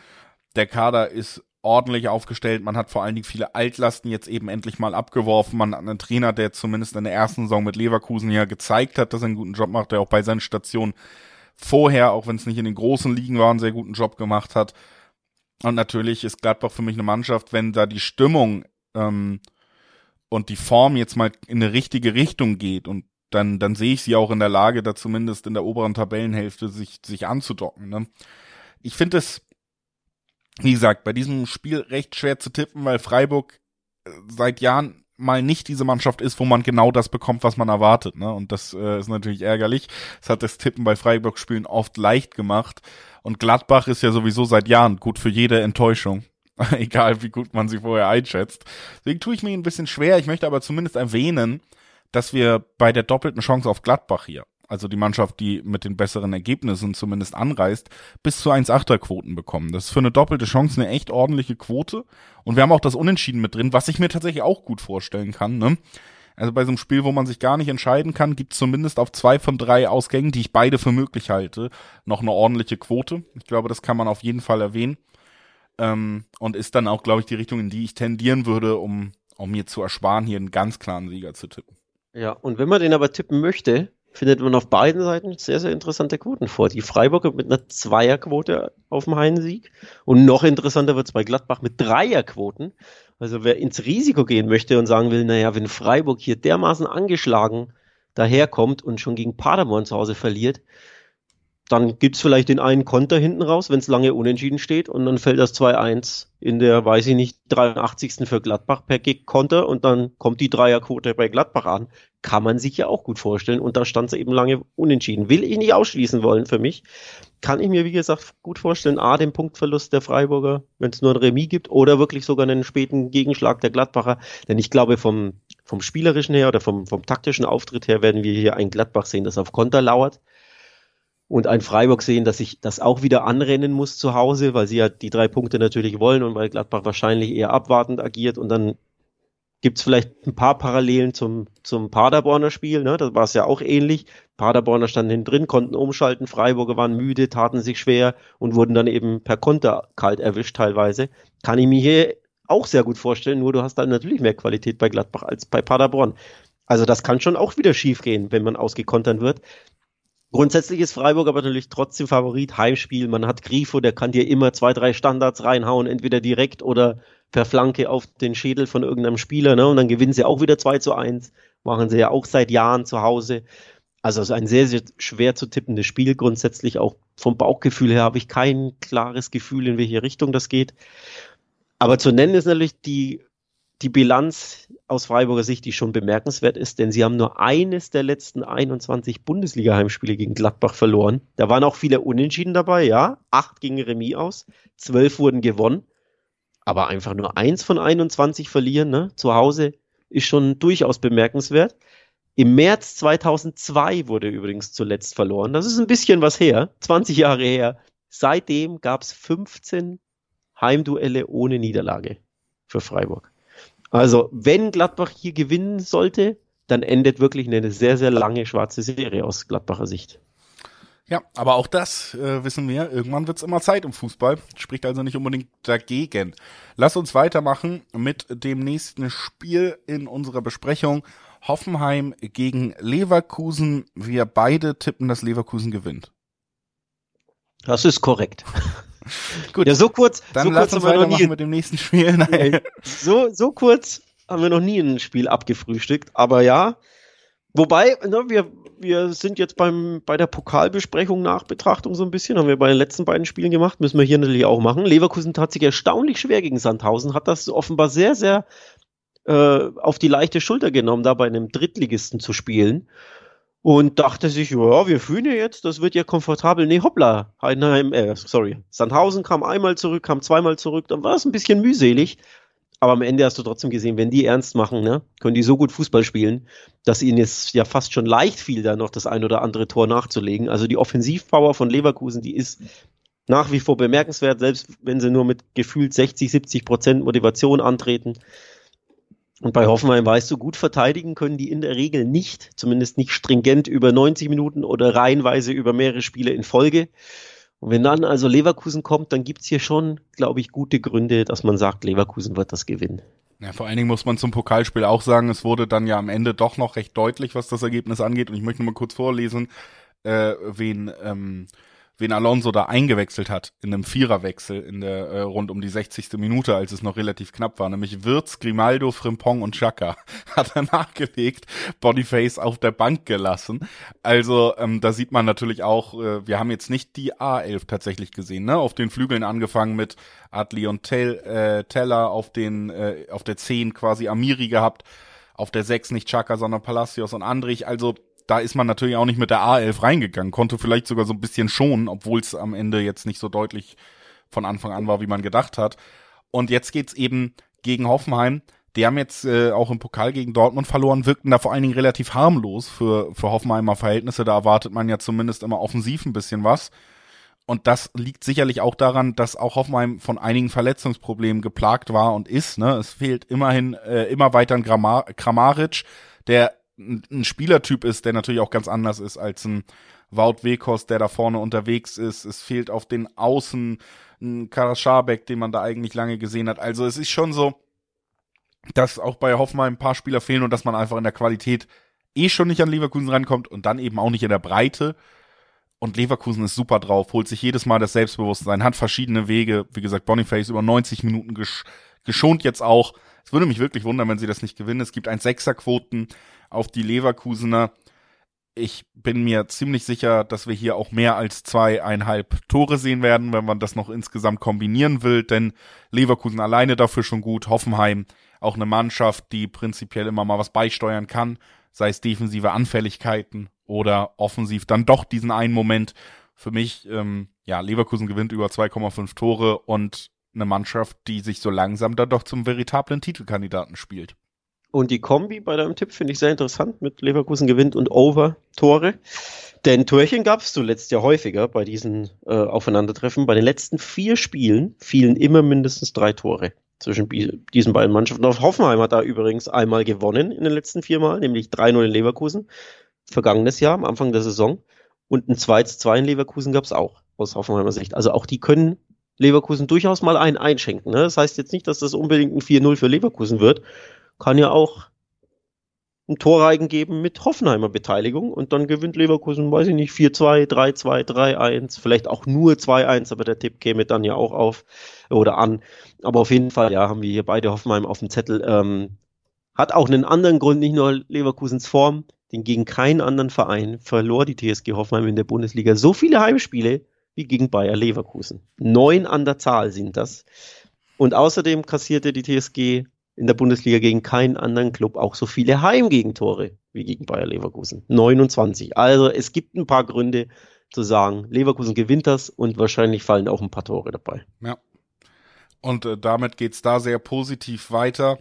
der Kader ist ordentlich aufgestellt. Man hat vor allen Dingen viele Altlasten jetzt eben endlich mal abgeworfen. Man hat einen Trainer, der zumindest in der ersten Saison mit Leverkusen ja gezeigt hat, dass er einen guten Job macht, der auch bei seinen Stationen vorher, auch wenn es nicht in den großen Ligen war, einen sehr guten Job gemacht hat. Und natürlich ist Gladbach für mich eine Mannschaft, wenn da die Stimmung ähm, und die Form jetzt mal in eine richtige Richtung geht und dann, dann sehe ich sie auch in der Lage, da zumindest in der oberen Tabellenhälfte sich, sich anzudocken. Ne? Ich finde es, wie gesagt, bei diesem Spiel recht schwer zu tippen, weil Freiburg äh, seit Jahren mal nicht diese Mannschaft ist, wo man genau das bekommt, was man erwartet. Ne? Und das äh, ist natürlich ärgerlich. Das hat das Tippen bei Freiburg-Spielen oft leicht gemacht. Und Gladbach ist ja sowieso seit Jahren gut für jede Enttäuschung. Egal wie gut man sie vorher einschätzt. Deswegen tue ich mir ein bisschen schwer. Ich möchte aber zumindest erwähnen, dass wir bei der doppelten Chance auf Gladbach hier also die Mannschaft, die mit den besseren Ergebnissen zumindest anreist, bis zu 1,8er Quoten bekommen. Das ist für eine doppelte Chance eine echt ordentliche Quote. Und wir haben auch das Unentschieden mit drin, was ich mir tatsächlich auch gut vorstellen kann. Ne? Also bei so einem Spiel, wo man sich gar nicht entscheiden kann, gibt es zumindest auf zwei von drei Ausgängen, die ich beide für möglich halte, noch eine ordentliche Quote. Ich glaube, das kann man auf jeden Fall erwähnen. Ähm, und ist dann auch, glaube ich, die Richtung, in die ich tendieren würde, um, um mir zu ersparen, hier einen ganz klaren Sieger zu tippen. Ja, und wenn man den aber tippen möchte, findet man auf beiden Seiten sehr, sehr interessante Quoten vor. Die Freiburger mit einer Zweierquote auf dem Heimsieg und noch interessanter wird es bei Gladbach mit Dreierquoten. Also wer ins Risiko gehen möchte und sagen will, naja, wenn Freiburg hier dermaßen angeschlagen daherkommt und schon gegen Paderborn zu Hause verliert, dann gibt's vielleicht den einen Konter hinten raus, wenn es lange unentschieden steht und dann fällt das 2-1 in der, weiß ich nicht, 83. für Gladbach per Kick-Konter und dann kommt die Dreierquote bei Gladbach an. Kann man sich ja auch gut vorstellen und da stand es eben lange unentschieden. Will ich nicht ausschließen wollen für mich. Kann ich mir, wie gesagt, gut vorstellen, A, den Punktverlust der Freiburger, wenn es nur ein Remis gibt oder wirklich sogar einen späten Gegenschlag der Gladbacher. Denn ich glaube, vom, vom spielerischen her oder vom, vom taktischen Auftritt her werden wir hier ein Gladbach sehen, das auf Konter lauert und ein Freiburg sehen, dass sich das auch wieder anrennen muss zu Hause, weil sie ja die drei Punkte natürlich wollen und weil Gladbach wahrscheinlich eher abwartend agiert und dann gibt's vielleicht ein paar Parallelen zum, zum Paderborner Spiel, ne? da war es ja auch ähnlich. Paderborner standen hinten drin, konnten umschalten, Freiburger waren müde, taten sich schwer und wurden dann eben per Konter kalt erwischt teilweise. Kann ich mir hier auch sehr gut vorstellen, nur du hast dann natürlich mehr Qualität bei Gladbach als bei Paderborn. Also das kann schon auch wieder schiefgehen, wenn man ausgekontern wird. Grundsätzlich ist Freiburg aber natürlich trotzdem Favorit. Heimspiel, man hat Grifo, der kann dir immer zwei, drei Standards reinhauen, entweder direkt oder per Flanke auf den Schädel von irgendeinem Spieler, ne? Und dann gewinnen sie auch wieder 2 zu 1. Machen sie ja auch seit Jahren zu Hause. Also ein sehr, sehr schwer zu tippendes Spiel. Grundsätzlich auch vom Bauchgefühl her habe ich kein klares Gefühl, in welche Richtung das geht. Aber zu nennen ist natürlich die die Bilanz aus Freiburger Sicht, die schon bemerkenswert ist, denn sie haben nur eines der letzten 21 Bundesliga-Heimspiele gegen Gladbach verloren. Da waren auch viele Unentschieden dabei, ja. Acht gingen Remis aus, zwölf wurden gewonnen. Aber einfach nur eins von 21 verlieren, ne, zu Hause, ist schon durchaus bemerkenswert. Im März 2002 wurde übrigens zuletzt verloren. Das ist ein bisschen was her, 20 Jahre her. Seitdem gab es 15 Heimduelle ohne Niederlage für Freiburg. Also, wenn Gladbach hier gewinnen sollte, dann endet wirklich eine sehr, sehr lange schwarze Serie aus Gladbacher Sicht. Ja, aber auch das äh, wissen wir, irgendwann wird's immer Zeit im Fußball, spricht also nicht unbedingt dagegen. Lass uns weitermachen mit dem nächsten Spiel in unserer Besprechung. Hoffenheim gegen Leverkusen. Wir beide tippen, dass Leverkusen gewinnt. Das ist korrekt. Gut. Ja, so kurz. Dann so lass kurz uns haben wir noch weitermachen nie, mit dem nächsten Spiel. Nein. so, so kurz haben wir noch nie ein Spiel abgefrühstückt. Aber ja, wobei, ne, wir, wir sind jetzt beim, bei der Pokalbesprechung Nachbetrachtung so ein bisschen, haben wir bei den letzten beiden Spielen gemacht, müssen wir hier natürlich auch machen. Leverkusen tat sich erstaunlich schwer gegen Sandhausen, hat das offenbar sehr, sehr äh, auf die leichte Schulter genommen, da bei einem Drittligisten zu spielen und dachte sich, ja, wir fühlen ja jetzt, das wird ja komfortabel. Nee, hoppla, Heidenheim, äh, sorry, Sandhausen kam einmal zurück, kam zweimal zurück, dann war es ein bisschen mühselig. Aber am Ende hast du trotzdem gesehen, wenn die ernst machen, ne, können die so gut Fußball spielen, dass ihnen es ja fast schon leicht fiel, da noch das ein oder andere Tor nachzulegen. Also die Offensivpower von Leverkusen, die ist nach wie vor bemerkenswert, selbst wenn sie nur mit gefühlt 60, 70 Prozent Motivation antreten. Und bei Hoffenheim weißt du, gut verteidigen können die in der Regel nicht, zumindest nicht stringent über 90 Minuten oder reihenweise über mehrere Spiele in Folge. Und wenn dann also Leverkusen kommt, dann gibt's hier schon, glaube ich, gute Gründe, dass man sagt, Leverkusen wird das gewinnen. Ja, vor allen Dingen muss man zum Pokalspiel auch sagen, es wurde dann ja am Ende doch noch recht deutlich, was das Ergebnis angeht. Und ich möchte nur mal kurz vorlesen, äh, wen ähm, wen Alonso da eingewechselt hat in einem Viererwechsel in der äh, rund um die 60. Minute, als es noch relativ knapp war, nämlich Wirtz, Grimaldo, Frimpong und Chaka hat er nachgelegt, Boniface auf der Bank gelassen. Also ähm, da sieht man natürlich auch, äh, wir haben jetzt nicht die A11 tatsächlich gesehen, ne? Auf den Flügeln angefangen mit Adli und Tell, äh, Teller, auf den äh, auf der 10 quasi Amiri gehabt, auf der 6 nicht Chaka, sondern Palacios und Andrich. Also da ist man natürlich auch nicht mit der A11 reingegangen, konnte vielleicht sogar so ein bisschen schonen, obwohl es am Ende jetzt nicht so deutlich von Anfang an war, wie man gedacht hat. Und jetzt geht's eben gegen Hoffenheim. Die haben jetzt äh, auch im Pokal gegen Dortmund verloren, wirkten da vor allen Dingen relativ harmlos für, für Hoffenheimer Verhältnisse. Da erwartet man ja zumindest immer offensiv ein bisschen was. und das liegt sicherlich auch daran, dass auch Hoffenheim von einigen Verletzungsproblemen geplagt war und ist. Ne? Es fehlt immerhin äh, immer weiter ein Grammar Kramaric, der ein Spielertyp ist, der natürlich auch ganz anders ist als ein Wout Wekos, der da vorne unterwegs ist. Es fehlt auf den Außen ein Karaschabek, den man da eigentlich lange gesehen hat. Also es ist schon so, dass auch bei Hoffenheim ein paar Spieler fehlen und dass man einfach in der Qualität eh schon nicht an Leverkusen rankommt und dann eben auch nicht in der Breite. Und Leverkusen ist super drauf, holt sich jedes Mal das Selbstbewusstsein, hat verschiedene Wege. Wie gesagt, Boniface über 90 Minuten gesch geschont jetzt auch. Es würde mich wirklich wundern, wenn sie das nicht gewinnen. Es gibt ein Sechserquoten auf die Leverkusener. Ich bin mir ziemlich sicher, dass wir hier auch mehr als zweieinhalb Tore sehen werden, wenn man das noch insgesamt kombinieren will, denn Leverkusen alleine dafür schon gut. Hoffenheim auch eine Mannschaft, die prinzipiell immer mal was beisteuern kann, sei es defensive Anfälligkeiten oder offensiv dann doch diesen einen Moment. Für mich, ähm, ja, Leverkusen gewinnt über 2,5 Tore und eine Mannschaft, die sich so langsam dann doch zum veritablen Titelkandidaten spielt. Und die Kombi bei deinem Tipp finde ich sehr interessant mit Leverkusen gewinnt und Over-Tore. Denn Torchen gab es zuletzt ja häufiger bei diesen äh, Aufeinandertreffen. Bei den letzten vier Spielen fielen immer mindestens drei Tore zwischen diesen beiden Mannschaften. Auf Hoffenheim hat da übrigens einmal gewonnen in den letzten vier Mal, nämlich 3-0 in Leverkusen vergangenes Jahr, am Anfang der Saison. Und ein 2-2 in Leverkusen gab es auch, aus Hoffenheimer Sicht. Also auch die können Leverkusen durchaus mal einen einschenken. Ne? Das heißt jetzt nicht, dass das unbedingt ein 4-0 für Leverkusen wird. Kann ja auch ein Torreigen geben mit Hoffenheimer Beteiligung und dann gewinnt Leverkusen, weiß ich nicht, 4-2, 3-2, 3-1, vielleicht auch nur 2-1, aber der Tipp käme dann ja auch auf oder an. Aber auf jeden Fall, ja, haben wir hier beide Hoffenheim auf dem Zettel. Ähm, hat auch einen anderen Grund, nicht nur Leverkusens Form, denn gegen keinen anderen Verein verlor die TSG Hoffenheim in der Bundesliga so viele Heimspiele wie gegen Bayer Leverkusen. Neun an der Zahl sind das. Und außerdem kassierte die TSG in der Bundesliga gegen keinen anderen Club auch so viele Heimgegentore wie gegen Bayer Leverkusen. 29. Also es gibt ein paar Gründe zu sagen, Leverkusen gewinnt das und wahrscheinlich fallen auch ein paar Tore dabei. Ja. Und äh, damit geht's da sehr positiv weiter.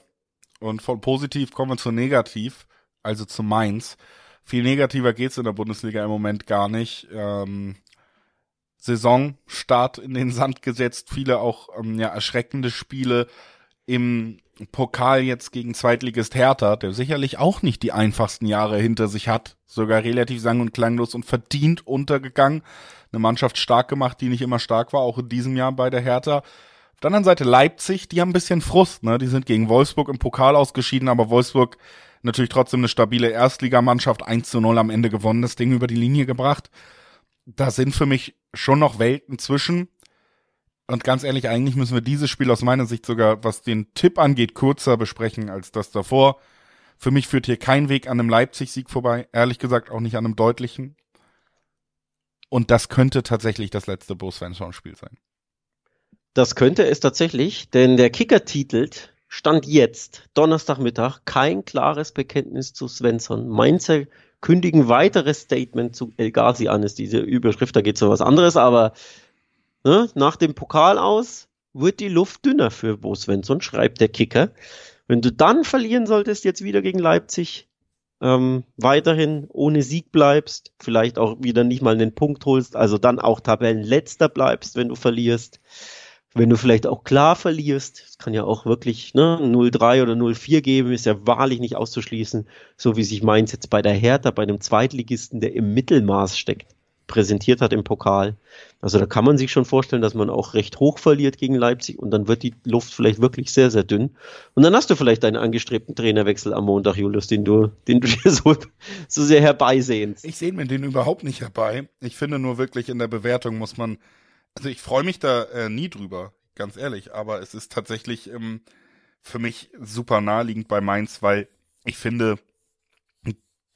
Und von positiv kommen wir zu negativ also zu Mainz. Viel negativer geht's in der Bundesliga im Moment gar nicht. Ähm, Saisonstart in den Sand gesetzt, viele auch ähm, ja, erschreckende Spiele im Pokal jetzt gegen Zweitligist Hertha, der sicherlich auch nicht die einfachsten Jahre hinter sich hat, sogar relativ sang- und klanglos und verdient untergegangen. Eine Mannschaft stark gemacht, die nicht immer stark war, auch in diesem Jahr bei der Hertha. Auf der anderen Seite Leipzig, die haben ein bisschen Frust, ne? Die sind gegen Wolfsburg im Pokal ausgeschieden, aber Wolfsburg natürlich trotzdem eine stabile Erstligamannschaft, 1 zu 0 am Ende gewonnen, das Ding über die Linie gebracht. Da sind für mich schon noch Welten zwischen. Und ganz ehrlich, eigentlich müssen wir dieses Spiel aus meiner Sicht sogar, was den Tipp angeht, kürzer besprechen als das davor. Für mich führt hier kein Weg an einem Leipzig-Sieg vorbei. Ehrlich gesagt auch nicht an einem deutlichen. Und das könnte tatsächlich das letzte Bo Svensson-Spiel sein. Das könnte es tatsächlich, denn der Kicker titelt Stand jetzt, Donnerstagmittag, kein klares Bekenntnis zu Svensson. Mainzer kündigen weiteres Statement zu El Ghazi an, ist diese Überschrift, da geht es um was anderes, aber ne, nach dem Pokal aus wird die Luft dünner für Bo Svensson, schreibt der Kicker. Wenn du dann verlieren solltest, jetzt wieder gegen Leipzig, ähm, weiterhin ohne Sieg bleibst, vielleicht auch wieder nicht mal einen Punkt holst, also dann auch Tabellenletzter bleibst, wenn du verlierst, wenn du vielleicht auch klar verlierst, es kann ja auch wirklich ne, 0-3 oder 0-4 geben, ist ja wahrlich nicht auszuschließen, so wie sich Mainz jetzt bei der Hertha, bei einem Zweitligisten, der im Mittelmaß steckt, präsentiert hat im Pokal. Also da kann man sich schon vorstellen, dass man auch recht hoch verliert gegen Leipzig und dann wird die Luft vielleicht wirklich sehr, sehr dünn. Und dann hast du vielleicht einen angestrebten Trainerwechsel am Montag, Julius, den du, den du dir so, so sehr herbeisehnst. Ich sehe mir den überhaupt nicht herbei. Ich finde nur wirklich in der Bewertung muss man also ich freue mich da äh, nie drüber, ganz ehrlich, aber es ist tatsächlich ähm, für mich super naheliegend bei Mainz, weil ich finde,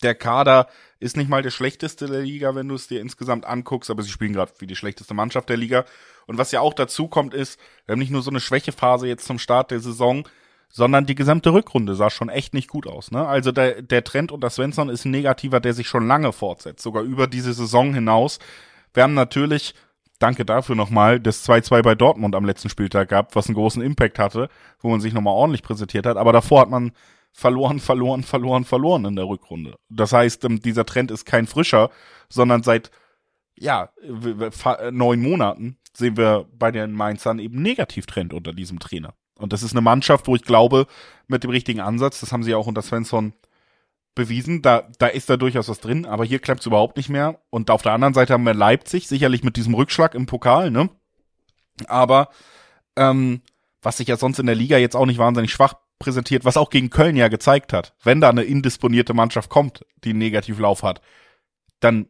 der Kader ist nicht mal der schlechteste der Liga, wenn du es dir insgesamt anguckst, aber sie spielen gerade wie die schlechteste Mannschaft der Liga. Und was ja auch dazu kommt, ist, wir haben nicht nur so eine Schwächephase jetzt zum Start der Saison, sondern die gesamte Rückrunde sah schon echt nicht gut aus. Ne? Also der, der Trend unter Svensson ist ein negativer, der sich schon lange fortsetzt, sogar über diese Saison hinaus. Wir haben natürlich danke dafür nochmal, das 2-2 bei Dortmund am letzten Spieltag gab, was einen großen Impact hatte, wo man sich nochmal ordentlich präsentiert hat. Aber davor hat man verloren, verloren, verloren, verloren in der Rückrunde. Das heißt, ähm, dieser Trend ist kein frischer, sondern seit ja, neun Monaten sehen wir bei den Mainzern eben Negativtrend unter diesem Trainer. Und das ist eine Mannschaft, wo ich glaube, mit dem richtigen Ansatz, das haben sie auch unter Svensson bewiesen, da, da ist da durchaus was drin, aber hier klappt es überhaupt nicht mehr. Und auf der anderen Seite haben wir Leipzig, sicherlich mit diesem Rückschlag im Pokal, ne? Aber ähm, was sich ja sonst in der Liga jetzt auch nicht wahnsinnig schwach präsentiert, was auch gegen Köln ja gezeigt hat, wenn da eine indisponierte Mannschaft kommt, die einen Negativlauf hat, dann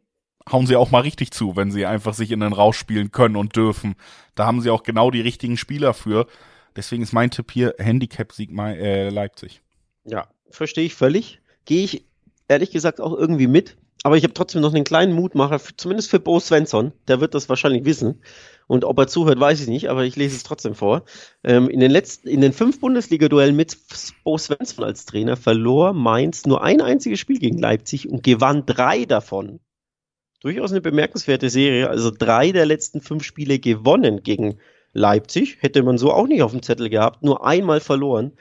hauen sie auch mal richtig zu, wenn sie einfach sich in den Rausch spielen können und dürfen. Da haben sie auch genau die richtigen Spieler für. Deswegen ist mein Tipp hier Handicap-Sieg äh, Leipzig. Ja, verstehe ich völlig. Gehe ich ehrlich gesagt auch irgendwie mit. Aber ich habe trotzdem noch einen kleinen Mutmacher, zumindest für Bo Svensson. Der wird das wahrscheinlich wissen. Und ob er zuhört, weiß ich nicht, aber ich lese es trotzdem vor. Ähm, in den letzten, in den fünf Bundesliga-Duellen mit Bo Svensson als Trainer verlor Mainz nur ein einziges Spiel gegen Leipzig und gewann drei davon durchaus eine bemerkenswerte Serie. Also drei der letzten fünf Spiele gewonnen gegen Leipzig. Hätte man so auch nicht auf dem Zettel gehabt. Nur einmal verloren.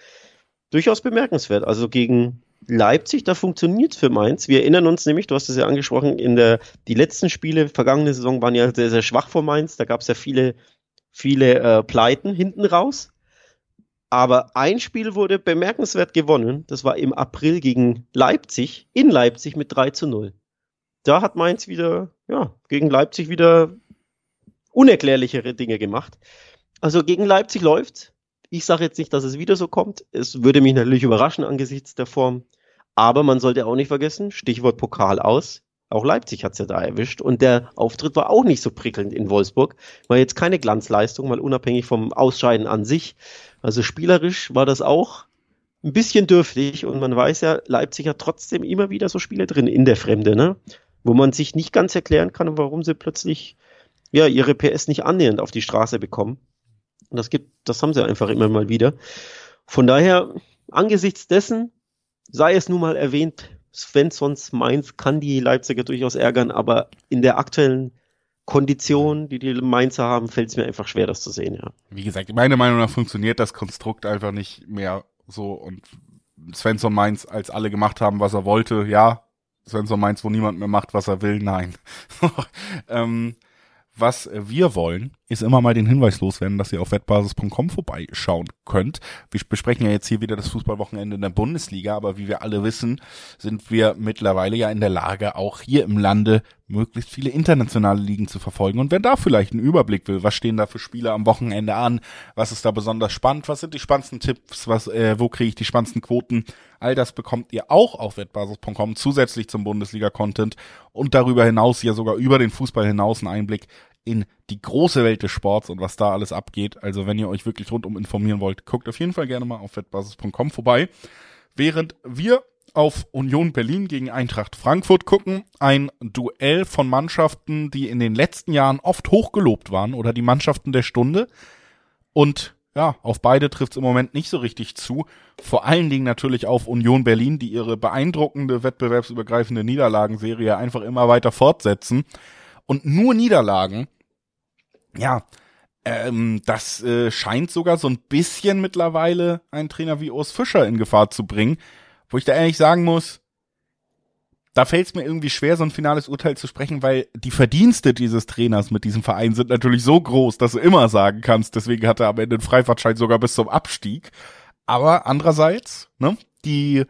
Durchaus bemerkenswert. Also gegen Leipzig, da funktioniert für Mainz. Wir erinnern uns nämlich, du hast es ja angesprochen, in der, die letzten Spiele, vergangene Saison waren ja sehr, sehr schwach vor Mainz. Da gab es ja viele, viele äh, Pleiten hinten raus. Aber ein Spiel wurde bemerkenswert gewonnen. Das war im April gegen Leipzig, in Leipzig mit 3 zu 0 da hat Mainz wieder, ja, gegen Leipzig wieder unerklärlichere Dinge gemacht. Also gegen Leipzig läuft. Ich sage jetzt nicht, dass es wieder so kommt. Es würde mich natürlich überraschen angesichts der Form. Aber man sollte auch nicht vergessen, Stichwort Pokal aus. Auch Leipzig hat es ja da erwischt. Und der Auftritt war auch nicht so prickelnd in Wolfsburg. War jetzt keine Glanzleistung, mal unabhängig vom Ausscheiden an sich. Also spielerisch war das auch ein bisschen dürftig. Und man weiß ja, Leipzig hat trotzdem immer wieder so Spiele drin in der Fremde. Ne? wo man sich nicht ganz erklären kann, warum sie plötzlich ja ihre PS nicht annähernd auf die Straße bekommen. Und das gibt, das haben sie einfach immer mal wieder. Von daher, angesichts dessen, sei es nun mal erwähnt, Svenssons Mainz kann die Leipziger durchaus ärgern, aber in der aktuellen Kondition, die die Mainzer haben, fällt es mir einfach schwer, das zu sehen, ja. Wie gesagt, meiner Meinung nach funktioniert das Konstrukt einfach nicht mehr so und Svensson Mainz, als alle gemacht haben, was er wollte, ja, Svensson meint, wo niemand mehr macht, was er will, nein. ähm, was wir wollen, ist immer mal den Hinweis loswerden, dass ihr auf wettbasis.com vorbeischauen könnt. Wir besprechen ja jetzt hier wieder das Fußballwochenende in der Bundesliga, aber wie wir alle wissen, sind wir mittlerweile ja in der Lage, auch hier im Lande möglichst viele internationale Ligen zu verfolgen. Und wer da vielleicht einen Überblick will, was stehen da für Spiele am Wochenende an, was ist da besonders spannend, was sind die spannendsten Tipps, was, äh, wo kriege ich die spannendsten Quoten, all das bekommt ihr auch auf wettbasis.com zusätzlich zum Bundesliga-Content und darüber hinaus ja sogar über den Fußball hinaus einen Einblick in die große Welt des Sports und was da alles abgeht. Also wenn ihr euch wirklich rundum informieren wollt, guckt auf jeden Fall gerne mal auf wettbasis.com vorbei. Während wir auf Union Berlin gegen Eintracht Frankfurt gucken. Ein Duell von Mannschaften, die in den letzten Jahren oft hochgelobt waren oder die Mannschaften der Stunde. Und ja, auf beide trifft es im Moment nicht so richtig zu. Vor allen Dingen natürlich auf Union Berlin, die ihre beeindruckende wettbewerbsübergreifende Niederlagenserie einfach immer weiter fortsetzen. Und nur Niederlagen, ja, ähm, das äh, scheint sogar so ein bisschen mittlerweile einen Trainer wie Urs Fischer in Gefahr zu bringen wo ich da ehrlich sagen muss, da fällt es mir irgendwie schwer, so ein finales Urteil zu sprechen, weil die Verdienste dieses Trainers mit diesem Verein sind natürlich so groß, dass du immer sagen kannst, deswegen hat er am Ende einen Freifahrtschein sogar bis zum Abstieg. Aber andererseits, ne, die,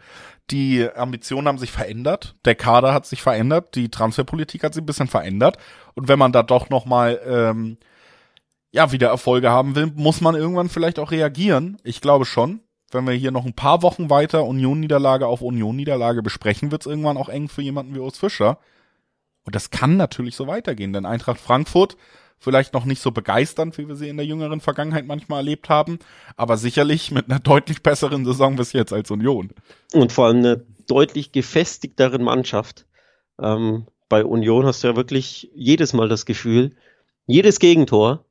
die Ambitionen haben sich verändert, der Kader hat sich verändert, die Transferpolitik hat sich ein bisschen verändert. Und wenn man da doch nochmal ähm, ja, wieder Erfolge haben will, muss man irgendwann vielleicht auch reagieren. Ich glaube schon wenn wir hier noch ein paar Wochen weiter Union-Niederlage auf Union-Niederlage besprechen, wird es irgendwann auch eng für jemanden wie Urs Fischer. Und das kann natürlich so weitergehen, denn Eintracht Frankfurt vielleicht noch nicht so begeisternd, wie wir sie in der jüngeren Vergangenheit manchmal erlebt haben, aber sicherlich mit einer deutlich besseren Saison bis jetzt als Union. Und vor allem eine deutlich gefestigteren Mannschaft. Ähm, bei Union hast du ja wirklich jedes Mal das Gefühl, jedes Gegentor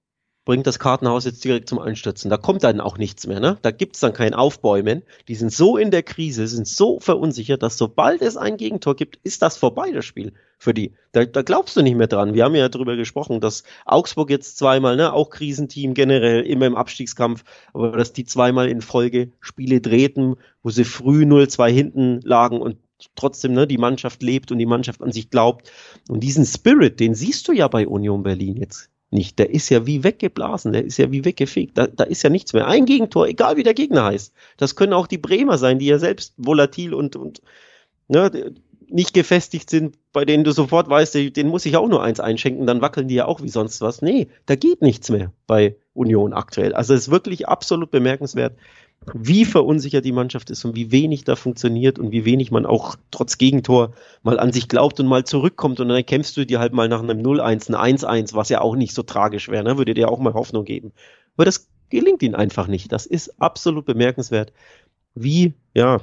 bringt das Kartenhaus jetzt direkt zum Einstürzen. Da kommt dann auch nichts mehr. Ne? Da gibt's dann kein Aufbäumen. Die sind so in der Krise, sind so verunsichert, dass sobald es ein Gegentor gibt, ist das vorbei, das Spiel für die. Da, da glaubst du nicht mehr dran. Wir haben ja darüber gesprochen, dass Augsburg jetzt zweimal, ne, auch Krisenteam generell, immer im Abstiegskampf, aber dass die zweimal in Folge Spiele drehten, wo sie früh 0-2 hinten lagen und trotzdem ne, die Mannschaft lebt und die Mannschaft an sich glaubt. Und diesen Spirit, den siehst du ja bei Union Berlin jetzt nicht. Der ist ja wie weggeblasen, der ist ja wie weggefegt. Da, da ist ja nichts mehr. Ein Gegentor, egal wie der Gegner heißt. Das können auch die Bremer sein, die ja selbst volatil und, und ne, nicht gefestigt sind, bei denen du sofort weißt, den muss ich auch nur eins einschenken, dann wackeln die ja auch wie sonst was. Nee, da geht nichts mehr bei Union aktuell. Also es ist wirklich absolut bemerkenswert, wie verunsichert die Mannschaft ist und wie wenig da funktioniert und wie wenig man auch trotz Gegentor mal an sich glaubt und mal zurückkommt und dann kämpfst du dir halt mal nach einem 0-1, ein 1-1, was ja auch nicht so tragisch wäre, ne? würde dir auch mal Hoffnung geben. Aber das gelingt ihnen einfach nicht. Das ist absolut bemerkenswert, wie, ja,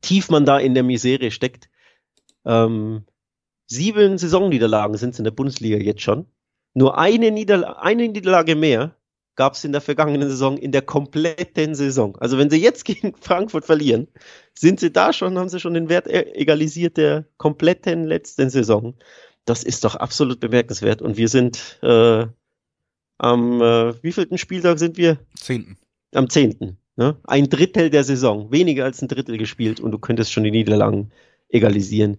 tief man da in der Misere steckt. Ähm, sieben Saisonniederlagen sind es in der Bundesliga jetzt schon. Nur eine, Niederla eine Niederlage mehr gab es in der vergangenen Saison, in der kompletten Saison. Also wenn sie jetzt gegen Frankfurt verlieren, sind sie da schon, haben sie schon den Wert e-, egalisiert der kompletten letzten Saison. Das ist doch absolut bemerkenswert. Und wir sind äh, am äh, wievielten Spieltag sind wir? Zehnten. Am zehnten. Ne? Ein Drittel der Saison, weniger als ein Drittel gespielt und du könntest schon die Niederlagen egalisieren.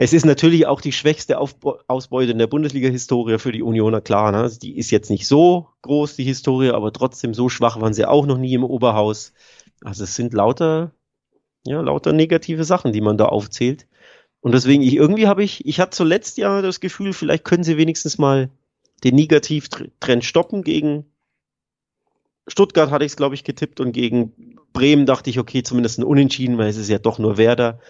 Es ist natürlich auch die schwächste Aufbe Ausbeute in der Bundesliga-Historie für die Unioner, klar. Ne? Also die ist jetzt nicht so groß, die Historie, aber trotzdem so schwach waren sie auch noch nie im Oberhaus. Also es sind lauter, ja, lauter negative Sachen, die man da aufzählt. Und deswegen, ich, irgendwie habe ich, ich hatte zuletzt ja das Gefühl, vielleicht können sie wenigstens mal den Negativtrend stoppen gegen Stuttgart hatte ich es, glaube ich, getippt und gegen Bremen dachte ich, okay, zumindest ein Unentschieden, weil es ist ja doch nur Werder.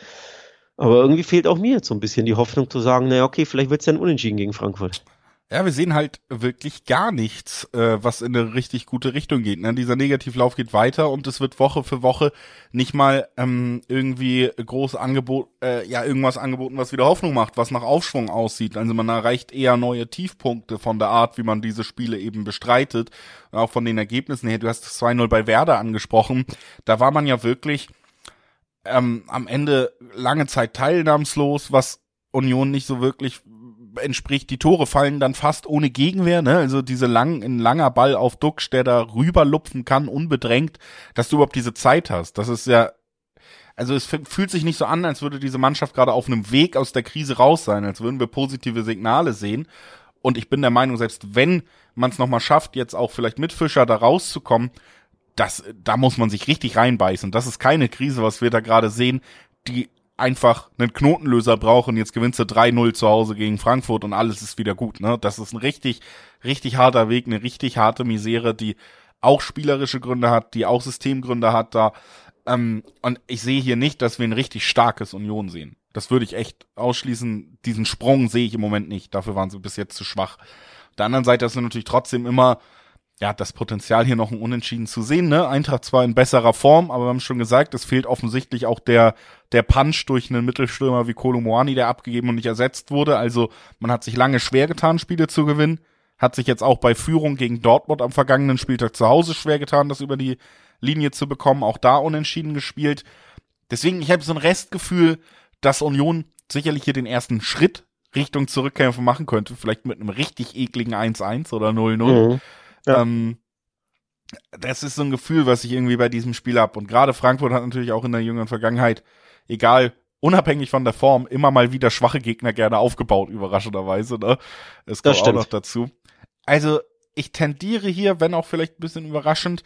Aber irgendwie fehlt auch mir jetzt so ein bisschen die Hoffnung zu sagen, naja, okay, vielleicht wird es ja ein Unentschieden gegen Frankfurt. Ja, wir sehen halt wirklich gar nichts, äh, was in eine richtig gute Richtung geht. Ne? Dieser Negativlauf geht weiter und es wird Woche für Woche nicht mal ähm, irgendwie groß Angebot, äh, ja, irgendwas angeboten, was wieder Hoffnung macht, was nach Aufschwung aussieht. Also man erreicht eher neue Tiefpunkte von der Art, wie man diese Spiele eben bestreitet. Auch von den Ergebnissen her. Du hast 2-0 bei Werder angesprochen. Da war man ja wirklich ähm, am Ende lange Zeit teilnahmslos, was Union nicht so wirklich entspricht. Die Tore fallen dann fast ohne Gegenwehr, ne? Also diese lang, ein langer Ball auf Duxch, der da rüberlupfen kann, unbedrängt, dass du überhaupt diese Zeit hast. Das ist ja, also es fühlt sich nicht so an, als würde diese Mannschaft gerade auf einem Weg aus der Krise raus sein, als würden wir positive Signale sehen. Und ich bin der Meinung, selbst wenn man es nochmal schafft, jetzt auch vielleicht mit Fischer da rauszukommen, das, da muss man sich richtig reinbeißen. Das ist keine Krise, was wir da gerade sehen, die einfach einen Knotenlöser brauchen. Jetzt gewinnst du 3-0 zu Hause gegen Frankfurt und alles ist wieder gut. Ne? Das ist ein richtig, richtig harter Weg, eine richtig harte Misere, die auch spielerische Gründe hat, die auch Systemgründe hat da. Ähm, und ich sehe hier nicht, dass wir ein richtig starkes Union sehen. Das würde ich echt ausschließen. Diesen Sprung sehe ich im Moment nicht. Dafür waren sie bis jetzt zu schwach. Auf der anderen Seite ist natürlich trotzdem immer ja, das Potenzial hier noch ein Unentschieden zu sehen, ne? Eintracht zwar in besserer Form, aber wir haben schon gesagt, es fehlt offensichtlich auch der, der Punch durch einen Mittelstürmer wie Kolomoani, der abgegeben und nicht ersetzt wurde. Also man hat sich lange schwer getan, Spiele zu gewinnen. Hat sich jetzt auch bei Führung gegen Dortmund am vergangenen Spieltag zu Hause schwer getan, das über die Linie zu bekommen. Auch da unentschieden gespielt. Deswegen, ich habe so ein Restgefühl, dass Union sicherlich hier den ersten Schritt Richtung Zurückkämpfen machen könnte. Vielleicht mit einem richtig ekligen 1-1 oder 0-0. Mhm. Ja. Ähm, das ist so ein Gefühl, was ich irgendwie bei diesem Spiel habe. Und gerade Frankfurt hat natürlich auch in der jüngeren Vergangenheit, egal, unabhängig von der Form, immer mal wieder schwache Gegner gerne aufgebaut, überraschenderweise. Ne? Das kommt das auch noch dazu. Also, ich tendiere hier, wenn auch vielleicht ein bisschen überraschend,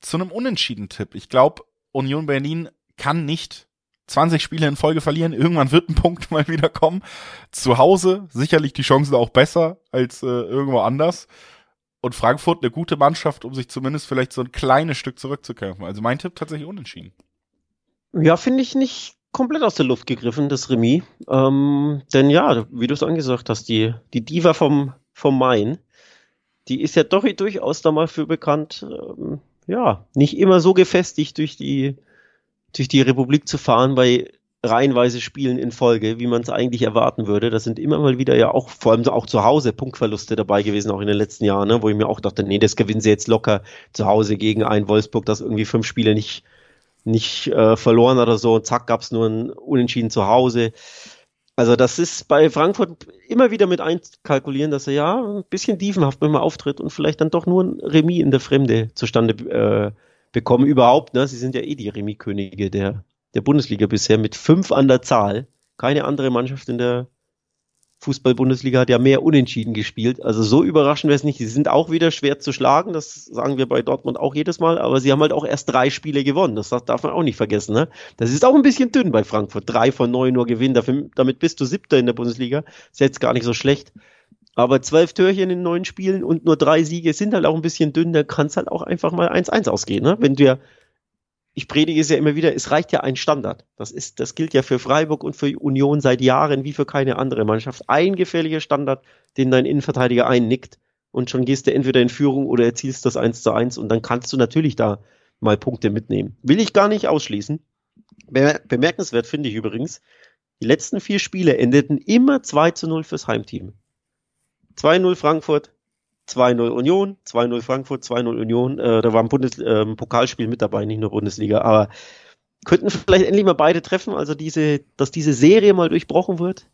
zu einem Unentschieden-Tipp. Ich glaube, Union Berlin kann nicht 20 Spiele in Folge verlieren. Irgendwann wird ein Punkt mal wieder kommen. Zu Hause sicherlich die Chancen auch besser als äh, irgendwo anders und Frankfurt eine gute Mannschaft, um sich zumindest vielleicht so ein kleines Stück zurückzukämpfen. Also mein Tipp tatsächlich unentschieden. Ja, finde ich nicht komplett aus der Luft gegriffen, das Remis. Ähm, denn ja, wie du es angesagt hast, die, die Diva vom, vom Main, die ist ja doch durchaus da mal für bekannt, ähm, ja, nicht immer so gefestigt durch die, durch die Republik zu fahren bei reihenweise Spielen in Folge, wie man es eigentlich erwarten würde. Das sind immer mal wieder ja auch, vor allem auch zu Hause, Punktverluste dabei gewesen, auch in den letzten Jahren, ne, wo ich mir auch dachte, nee, das gewinnen sie jetzt locker zu Hause gegen ein Wolfsburg, das irgendwie fünf Spiele nicht, nicht äh, verloren oder so. Und zack, gab's nur ein Unentschieden zu Hause. Also das ist bei Frankfurt immer wieder mit einkalkulieren, dass er ja ein bisschen diefenhaft manchmal auftritt und vielleicht dann doch nur ein Remis in der Fremde zustande äh, bekommen überhaupt. Ne? Sie sind ja eh die Remis-Könige der der Bundesliga bisher mit fünf an der Zahl. Keine andere Mannschaft in der Fußball-Bundesliga hat ja mehr Unentschieden gespielt. Also so überraschend wäre es nicht. Sie sind auch wieder schwer zu schlagen, das sagen wir bei Dortmund auch jedes Mal, aber sie haben halt auch erst drei Spiele gewonnen. Das darf man auch nicht vergessen. Ne? Das ist auch ein bisschen dünn bei Frankfurt. Drei von neun nur gewinnen. Dafür, damit bist du siebter in der Bundesliga. Ist jetzt gar nicht so schlecht. Aber zwölf Türchen in neun Spielen und nur drei Siege sind halt auch ein bisschen dünn. Da kann es halt auch einfach mal 1-1 ausgehen. Ne? Wenn du ich predige es ja immer wieder, es reicht ja ein Standard. Das ist, das gilt ja für Freiburg und für Union seit Jahren wie für keine andere Mannschaft. Ein gefährlicher Standard, den dein Innenverteidiger einnickt und schon gehst du entweder in Führung oder erzielst das 1 zu 1 und dann kannst du natürlich da mal Punkte mitnehmen. Will ich gar nicht ausschließen. Bemerkenswert finde ich übrigens, die letzten vier Spiele endeten immer 2 zu 0 fürs Heimteam. 2-0 Frankfurt, 2-0 Union, 2-0 Frankfurt, 2-0 Union. Äh, da war ein Bundes äh, Pokalspiel mit dabei, nicht nur Bundesliga. Aber könnten vielleicht endlich mal beide treffen, also diese, dass diese Serie mal durchbrochen wird,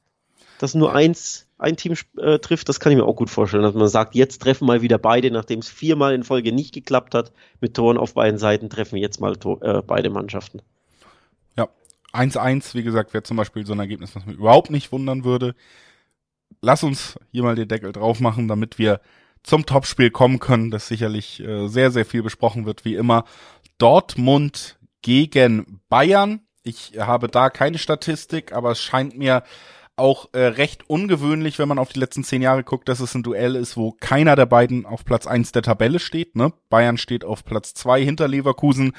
dass nur eins, ein Team äh, trifft, das kann ich mir auch gut vorstellen, dass man sagt, jetzt treffen mal wieder beide, nachdem es viermal in Folge nicht geklappt hat, mit Toren auf beiden Seiten treffen jetzt mal äh, beide Mannschaften. Ja, 1-1, wie gesagt, wäre zum Beispiel so ein Ergebnis, was mich überhaupt nicht wundern würde. Lass uns hier mal den Deckel drauf machen, damit wir zum Topspiel kommen können, das sicherlich äh, sehr, sehr viel besprochen wird, wie immer. Dortmund gegen Bayern. Ich habe da keine Statistik, aber es scheint mir auch äh, recht ungewöhnlich, wenn man auf die letzten zehn Jahre guckt, dass es ein Duell ist, wo keiner der beiden auf Platz eins der Tabelle steht. Ne? Bayern steht auf Platz zwei hinter Leverkusen,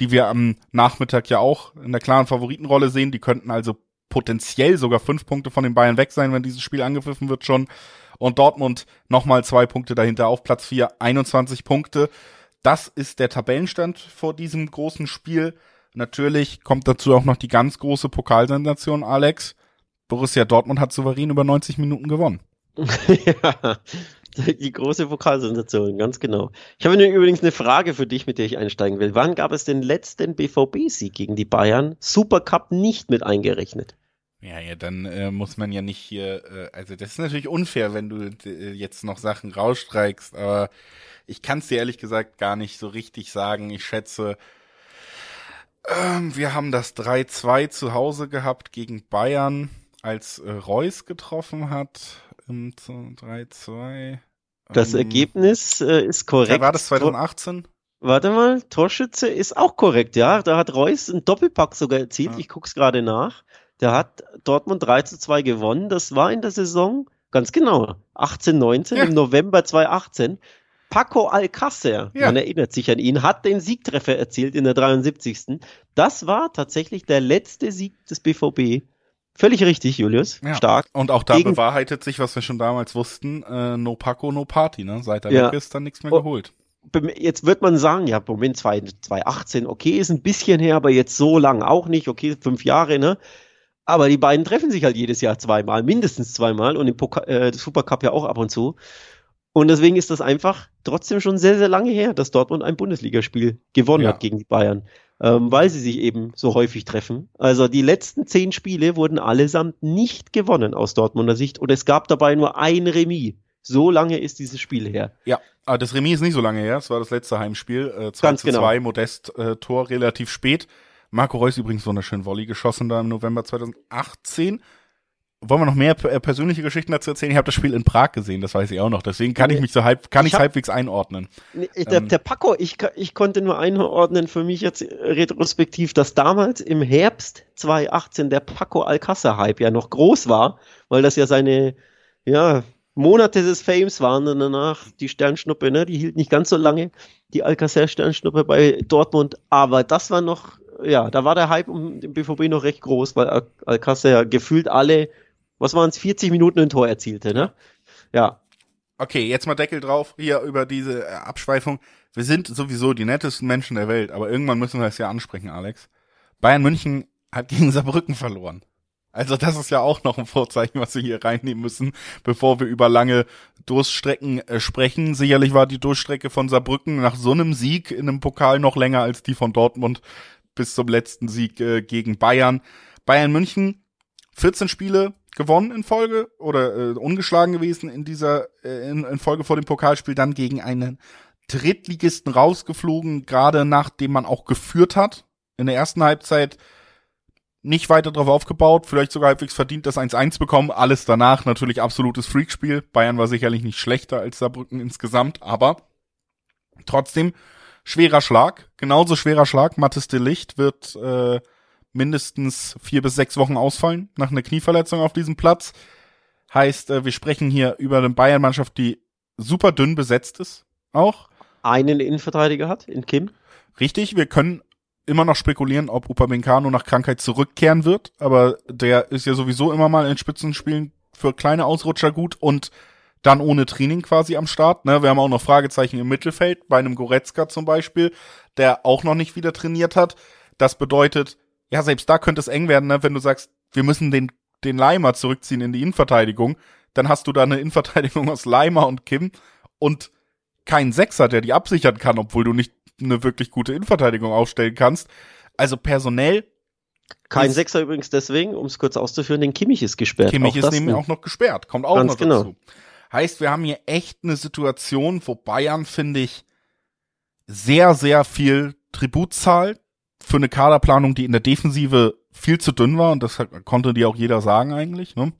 die wir am Nachmittag ja auch in der klaren Favoritenrolle sehen. Die könnten also potenziell sogar fünf Punkte von den Bayern weg sein, wenn dieses Spiel angepfiffen wird schon und Dortmund nochmal zwei Punkte dahinter auf Platz 4, 21 Punkte. Das ist der Tabellenstand vor diesem großen Spiel. Natürlich kommt dazu auch noch die ganz große Pokalsensation, Alex. Borussia Dortmund hat souverän über 90 Minuten gewonnen. ja, die große Pokalsensation, ganz genau. Ich habe übrigens eine Frage für dich, mit der ich einsteigen will. Wann gab es den letzten BVB-Sieg gegen die Bayern? Supercup nicht mit eingerechnet. Ja, ja, dann äh, muss man ja nicht hier, äh, also das ist natürlich unfair, wenn du äh, jetzt noch Sachen rausstreikst, aber ich kann es dir ehrlich gesagt gar nicht so richtig sagen. Ich schätze, ähm, wir haben das 3-2 zu Hause gehabt gegen Bayern, als äh, Reus getroffen hat. Im 3-2. Das ähm, Ergebnis äh, ist korrekt. War das 2018? Warte mal, Torschütze ist auch korrekt, ja. Da hat Reus einen Doppelpack sogar erzielt. Ja. Ich guck's gerade nach. Der hat Dortmund 3 zu 2 gewonnen. Das war in der Saison, ganz genau, 18, 19, ja. im November 2018. Paco Alcácer, ja. man erinnert sich an ihn, hat den Siegtreffer erzielt in der 73. Das war tatsächlich der letzte Sieg des BVB. Völlig richtig, Julius. Ja. Stark. Und auch da Gegen bewahrheitet sich, was wir schon damals wussten, äh, no Paco, no Party. Ne? Seit er ja. weg ist, dann nichts mehr geholt. Jetzt wird man sagen, ja, Moment, 2018, okay, ist ein bisschen her, aber jetzt so lang auch nicht, okay, fünf Jahre, ne? Aber die beiden treffen sich halt jedes Jahr zweimal, mindestens zweimal und im Poka äh, Supercup ja auch ab und zu. Und deswegen ist das einfach trotzdem schon sehr, sehr lange her, dass Dortmund ein Bundesligaspiel gewonnen ja. hat gegen die Bayern, ähm, weil sie sich eben so häufig treffen. Also die letzten zehn Spiele wurden allesamt nicht gewonnen aus Dortmunder Sicht und es gab dabei nur ein Remis. So lange ist dieses Spiel her. Ja, aber das Remis ist nicht so lange her. Es war das letzte Heimspiel. Äh, 2 Ganz zu genau. 2, Modest äh, Tor relativ spät. Marco Reus übrigens wunderschön Volley geschossen da im November 2018. Wollen wir noch mehr äh, persönliche Geschichten dazu erzählen? Ich habe das Spiel in Prag gesehen, das weiß ich auch noch. Deswegen kann ich mich so halb, kann ich, ich halbwegs einordnen. Der, ähm, der Paco, ich, ich konnte nur einordnen für mich jetzt retrospektiv, dass damals im Herbst 2018 der Paco Alcázar-Hype ja noch groß war, weil das ja seine, ja, Monate des Fames waren und danach die Sternschnuppe, ne, die hielt nicht ganz so lange, die Alcacer-Sternschnuppe bei Dortmund, aber das war noch ja, da war der Hype um den BVB noch recht groß, weil Al Alcácer ja gefühlt alle, was waren es, 40 Minuten ein Tor erzielte, ne? Ja. Okay, jetzt mal Deckel drauf hier über diese äh, Abschweifung. Wir sind sowieso die nettesten Menschen der Welt, aber irgendwann müssen wir das ja ansprechen, Alex. Bayern München hat gegen Saarbrücken verloren. Also das ist ja auch noch ein Vorzeichen, was wir hier reinnehmen müssen, bevor wir über lange Durststrecken äh, sprechen. Sicherlich war die Durststrecke von Saarbrücken nach so einem Sieg in einem Pokal noch länger als die von Dortmund bis zum letzten Sieg äh, gegen Bayern. Bayern München 14 Spiele gewonnen in Folge oder äh, ungeschlagen gewesen in dieser äh, in, in Folge vor dem Pokalspiel, dann gegen einen Drittligisten rausgeflogen, gerade nachdem man auch geführt hat. In der ersten Halbzeit nicht weiter drauf aufgebaut, vielleicht sogar halbwegs verdient das 1-1 bekommen. Alles danach natürlich absolutes Freakspiel. Bayern war sicherlich nicht schlechter als Saarbrücken insgesamt, aber trotzdem schwerer Schlag. Genauso schwerer Schlag. Mathis de Licht wird äh, mindestens vier bis sechs Wochen ausfallen nach einer Knieverletzung auf diesem Platz. Heißt, äh, wir sprechen hier über eine Bayern-Mannschaft, die super dünn besetzt ist. Auch. Einen Innenverteidiger hat, in Kim. Richtig, wir können immer noch spekulieren, ob Upamecano nach Krankheit zurückkehren wird, aber der ist ja sowieso immer mal in Spitzenspielen für kleine Ausrutscher gut und dann ohne Training quasi am Start. Ne? Wir haben auch noch Fragezeichen im Mittelfeld, bei einem Goretzka zum Beispiel, der auch noch nicht wieder trainiert hat. Das bedeutet, ja, selbst da könnte es eng werden, ne? wenn du sagst, wir müssen den, den Leimer zurückziehen in die Innenverteidigung, dann hast du da eine Innenverteidigung aus Leimer und Kim und keinen Sechser, der die absichern kann, obwohl du nicht eine wirklich gute Innenverteidigung aufstellen kannst. Also personell. Kein Sechser übrigens deswegen, um es kurz auszuführen, denn Kimmich ist gesperrt. Kimmich ist nämlich auch noch gesperrt, kommt auch noch genau. dazu. Heißt, wir haben hier echt eine Situation, wo Bayern, finde ich, sehr, sehr viel Tribut zahlt für eine Kaderplanung, die in der Defensive viel zu dünn war und das konnte dir auch jeder sagen eigentlich. Ne?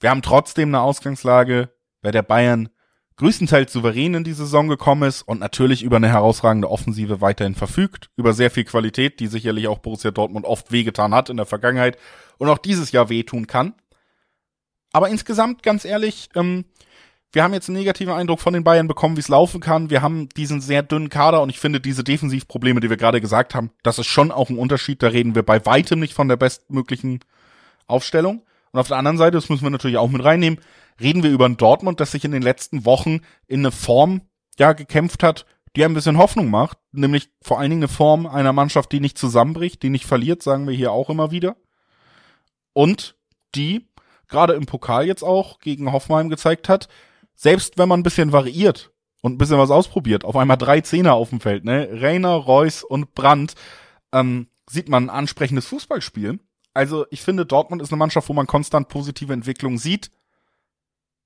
Wir haben trotzdem eine Ausgangslage, bei der Bayern größtenteils souverän in die Saison gekommen ist und natürlich über eine herausragende Offensive weiterhin verfügt, über sehr viel Qualität, die sicherlich auch Borussia Dortmund oft wehgetan hat in der Vergangenheit und auch dieses Jahr wehtun kann. Aber insgesamt, ganz ehrlich, ähm, wir haben jetzt einen negativen Eindruck von den Bayern bekommen, wie es laufen kann. Wir haben diesen sehr dünnen Kader und ich finde diese Defensivprobleme, die wir gerade gesagt haben, das ist schon auch ein Unterschied. Da reden wir bei weitem nicht von der bestmöglichen Aufstellung. Und auf der anderen Seite, das müssen wir natürlich auch mit reinnehmen, reden wir über ein Dortmund, das sich in den letzten Wochen in eine Form ja gekämpft hat, die ein bisschen Hoffnung macht, nämlich vor allen Dingen eine Form einer Mannschaft, die nicht zusammenbricht, die nicht verliert, sagen wir hier auch immer wieder. Und die gerade im Pokal jetzt auch gegen Hoffenheim gezeigt hat, selbst wenn man ein bisschen variiert und ein bisschen was ausprobiert, auf einmal drei Zehner auf dem Feld, ne? Rainer, Reus und Brandt, ähm, sieht man ein ansprechendes Fußballspiel. Also ich finde, Dortmund ist eine Mannschaft, wo man konstant positive Entwicklung sieht.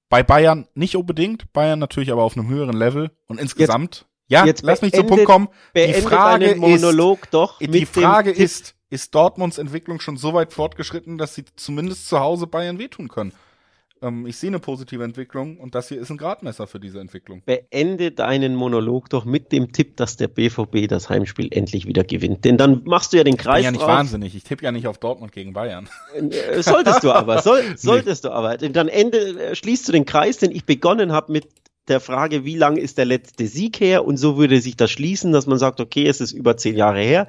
Bei Bayern nicht unbedingt, Bayern natürlich aber auf einem höheren Level und insgesamt. Jetzt, ja, jetzt lass mich zum Punkt kommen. Die Frage Monolog ist, doch die Frage ist, ist Dortmunds Entwicklung schon so weit fortgeschritten, dass sie zumindest zu Hause Bayern wehtun können? Ähm, ich sehe eine positive Entwicklung und das hier ist ein Gradmesser für diese Entwicklung. Beende deinen Monolog doch mit dem Tipp, dass der BVB das Heimspiel endlich wieder gewinnt. Denn dann machst du ja den Kreis. Ich bin ja nicht drauf. wahnsinnig. Ich tippe ja nicht auf Dortmund gegen Bayern. Äh, solltest du aber. Soll, solltest nee. du aber. Dann Ende, äh, schließt du den Kreis, den ich begonnen habe mit der Frage, wie lang ist der letzte Sieg her? Und so würde sich das schließen, dass man sagt, okay, es ist über zehn Jahre her.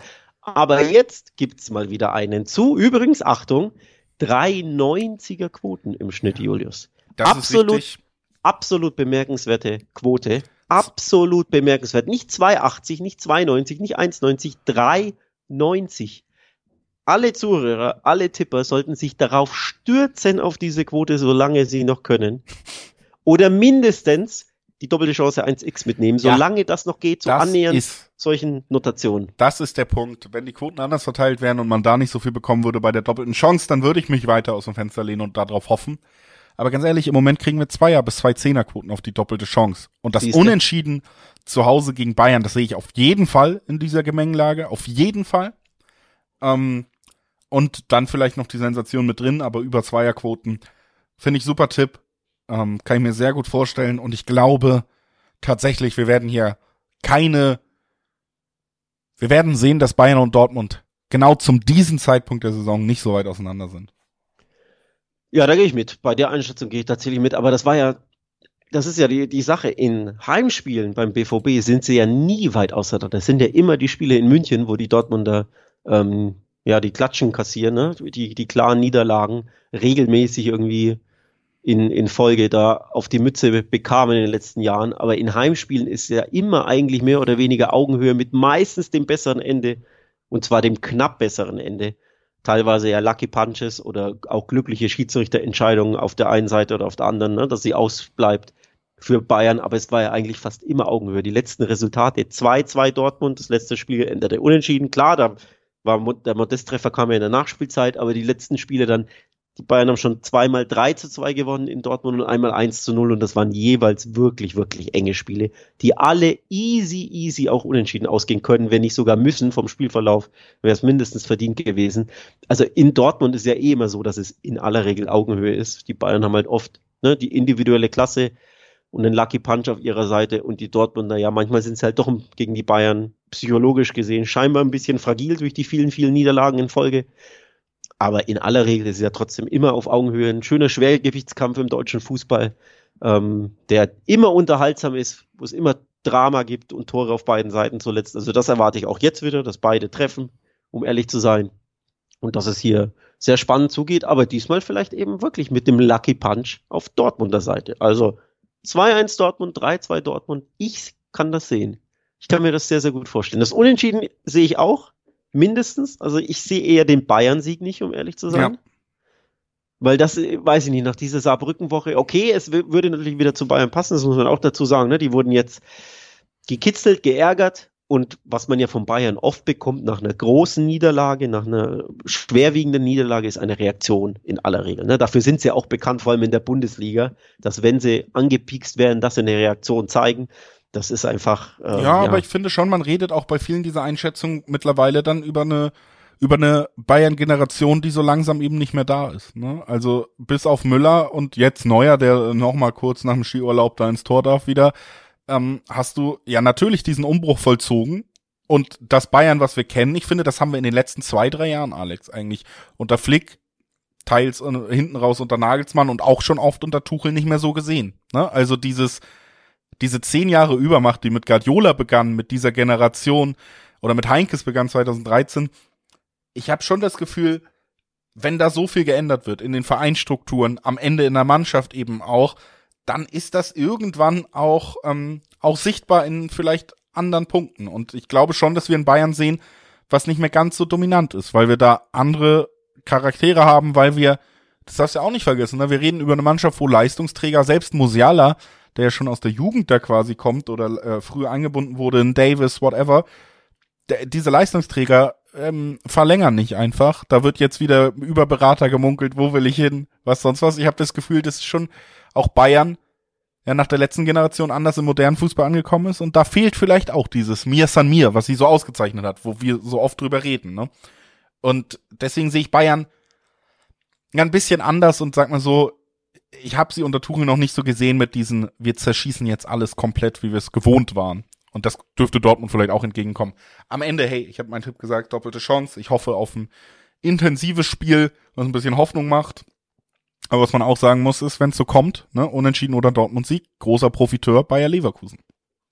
Aber jetzt gibt's mal wieder einen zu. Übrigens, Achtung, 390er Quoten im Schnitt, Julius. Das absolut, ist absolut bemerkenswerte Quote. Absolut bemerkenswert. Nicht 280, nicht 290, nicht 190, 390. Alle Zuhörer, alle Tipper sollten sich darauf stürzen auf diese Quote, solange sie noch können. Oder mindestens die doppelte Chance 1x mitnehmen, solange ja, das noch geht, so annähernd solchen Notationen. Das ist der Punkt. Wenn die Quoten anders verteilt wären und man da nicht so viel bekommen würde bei der doppelten Chance, dann würde ich mich weiter aus dem Fenster lehnen und darauf hoffen. Aber ganz ehrlich, im Moment kriegen wir Zweier bis zwei Zehnerquoten auf die doppelte Chance. Und das Siehste. Unentschieden zu Hause gegen Bayern, das sehe ich auf jeden Fall in dieser Gemengelage. Auf jeden Fall. Ähm, und dann vielleicht noch die Sensation mit drin, aber über Zweierquoten. Finde ich super Tipp. Ähm, kann ich mir sehr gut vorstellen. Und ich glaube tatsächlich, wir werden hier keine, wir werden sehen, dass Bayern und Dortmund genau zum diesen Zeitpunkt der Saison nicht so weit auseinander sind. Ja, da gehe ich mit. Bei der Einschätzung gehe ich tatsächlich mit. Aber das war ja, das ist ja die, die Sache. In Heimspielen beim BVB sind sie ja nie weit auseinander. Das sind ja immer die Spiele in München, wo die Dortmunder ähm, ja die Klatschen kassieren, ne? die, die klaren Niederlagen regelmäßig irgendwie in, in Folge da auf die Mütze bekamen in den letzten Jahren. Aber in Heimspielen ist ja immer eigentlich mehr oder weniger Augenhöhe mit meistens dem besseren Ende und zwar dem knapp besseren Ende. Teilweise ja Lucky Punches oder auch glückliche Schiedsrichterentscheidungen auf der einen Seite oder auf der anderen, ne, dass sie ausbleibt für Bayern, aber es war ja eigentlich fast immer Augenhöhe. Die letzten Resultate 2-2 Dortmund, das letzte Spiel endete unentschieden. Klar, da war der Modesttreffer kam ja in der Nachspielzeit, aber die letzten Spiele dann Die Bayern haben schon zweimal 3 zu 2 gewonnen in Dortmund und einmal 1 zu 0 und das waren jeweils wirklich, wirklich enge Spiele, die alle easy, easy auch unentschieden ausgehen können, wenn nicht sogar müssen vom Spielverlauf, wäre es mindestens verdient gewesen. Also in Dortmund ist ja eh immer so, dass es in aller Regel Augenhöhe ist. Die Bayern haben halt oft ne, die individuelle Klasse und einen Lucky Punch auf ihrer Seite und die Dortmunder, ja, manchmal sind es halt doch gegen die Bayern psychologisch gesehen scheinbar ein bisschen fragil durch die vielen, vielen Niederlagen in Folge. Aber in aller Regel ist es ja trotzdem immer auf Augenhöhe ein schöner Schwergewichtskampf im deutschen Fußball, ähm, der immer unterhaltsam ist, wo es immer Drama gibt und Tore auf beiden Seiten zuletzt. Also das erwarte ich auch jetzt wieder, dass beide treffen, um ehrlich zu sein. Und dass es hier sehr spannend zugeht, aber diesmal vielleicht eben wirklich mit dem Lucky Punch auf Dortmunder Seite. Also 2-1 Dortmund, 3-2 Dortmund. Ich kann das sehen. Ich kann mir das sehr, sehr gut vorstellen. Das Unentschieden sehe ich auch mindestens. Also ich sehe eher den Bayern-Sieg nicht, um ehrlich zu sein. Ja. Weil das, weiß ich nicht, nach dieser Saarbrücken-Woche, okay, es würde natürlich wieder zu Bayern passen, das muss man auch dazu sagen, ne? Die wurden jetzt gekitzelt, geärgert und was man ja von Bayern oft bekommt nach einer großen Niederlage, nach einer schwerwiegenden Niederlage, ist eine Reaktion in aller Regel. Ne? Dafür sind sie auch bekannt, vor allem in der Bundesliga, dass wenn sie angepiekst werden, dass sie eine Reaktion zeigen. Das ist einfach. Äh, ja, ja, aber ich finde schon, man redet auch bei vielen dieser Einschätzungen mittlerweile dann über eine über eine Bayern-Generation, die so langsam eben nicht mehr da ist. Ne? Also bis auf Müller und jetzt Neuer, der noch mal kurz nach dem Skiurlaub da ins Tor darf wieder, ähm, hast du ja natürlich diesen Umbruch vollzogen. Und das Bayern, was wir kennen, ich finde, das haben wir in den letzten zwei, drei Jahren, Alex, eigentlich unter Flick, teils hinten raus unter Nagelsmann und auch schon oft unter Tuchel nicht mehr so gesehen. Ne? Also dieses diese zehn Jahre Übermacht, die mit Guardiola begann, mit dieser Generation oder mit Heinkes begann 2013, ich habe schon das Gefühl, wenn da so viel geändert wird in den Vereinstrukturen, am Ende in der Mannschaft eben auch, dann ist das irgendwann auch, ähm, auch sichtbar in vielleicht anderen Punkten. Und ich glaube schon, dass wir in Bayern sehen, was nicht mehr ganz so dominant ist, weil wir da andere Charaktere haben, weil wir, das darfst du ja auch nicht vergessen, ne? wir reden über eine Mannschaft, wo Leistungsträger, selbst Musiala, der ja schon aus der Jugend da quasi kommt oder äh, früher eingebunden wurde in Davis, whatever, der, diese Leistungsträger ähm, verlängern nicht einfach. Da wird jetzt wieder über Berater gemunkelt, wo will ich hin, was sonst was. Ich habe das Gefühl, dass schon auch Bayern ja nach der letzten Generation anders im modernen Fußball angekommen ist und da fehlt vielleicht auch dieses Mir San Mir, was sie so ausgezeichnet hat, wo wir so oft drüber reden, ne? Und deswegen sehe ich Bayern ein bisschen anders und sag mal so, ich habe sie unter Tuchel noch nicht so gesehen mit diesen, wir zerschießen jetzt alles komplett, wie wir es gewohnt waren. Und das dürfte Dortmund vielleicht auch entgegenkommen. Am Ende, hey, ich habe meinen Tipp gesagt, doppelte Chance. Ich hoffe auf ein intensives Spiel, was ein bisschen Hoffnung macht. Aber was man auch sagen muss, ist, wenn es so kommt, ne, Unentschieden oder Dortmund-Sieg, großer Profiteur Bayer Leverkusen.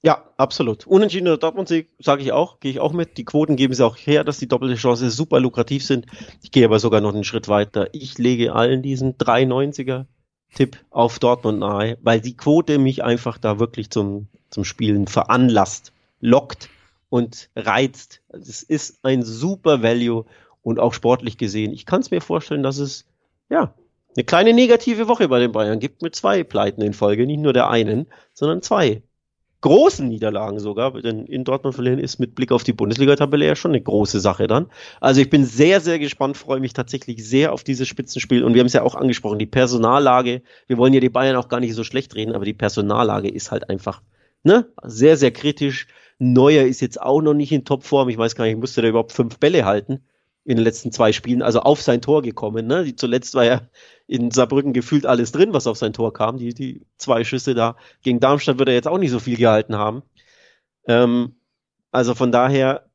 Ja, absolut. Unentschieden oder Dortmund-Sieg, sage ich auch, gehe ich auch mit. Die Quoten geben es auch her, dass die doppelte Chance super lukrativ sind. Ich gehe aber sogar noch einen Schritt weiter. Ich lege allen diesen 390er Tipp auf Dortmund nahe, weil die Quote mich einfach da wirklich zum, zum Spielen veranlasst, lockt und reizt. Es ist ein super Value und auch sportlich gesehen. Ich kann es mir vorstellen, dass es, ja, eine kleine negative Woche bei den Bayern gibt mit zwei Pleiten in Folge, nicht nur der einen, sondern zwei großen Niederlagen sogar, denn in Dortmund verlieren ist mit Blick auf die Bundesliga-Tabelle ja schon eine große Sache dann. Also ich bin sehr, sehr gespannt, freue mich tatsächlich sehr auf dieses Spitzenspiel und wir haben es ja auch angesprochen, die Personallage, wir wollen ja die Bayern auch gar nicht so schlecht reden, aber die Personallage ist halt einfach ne, sehr, sehr kritisch. Neuer ist jetzt auch noch nicht in Topform, ich weiß gar nicht, musste der überhaupt fünf Bälle halten in den letzten zwei Spielen, also auf sein Tor gekommen. Ne? Die, zuletzt war ja in Saarbrücken gefühlt alles drin, was auf sein Tor kam. Die, die zwei Schüsse da gegen Darmstadt wird er jetzt auch nicht so viel gehalten haben. Ähm, also von daher,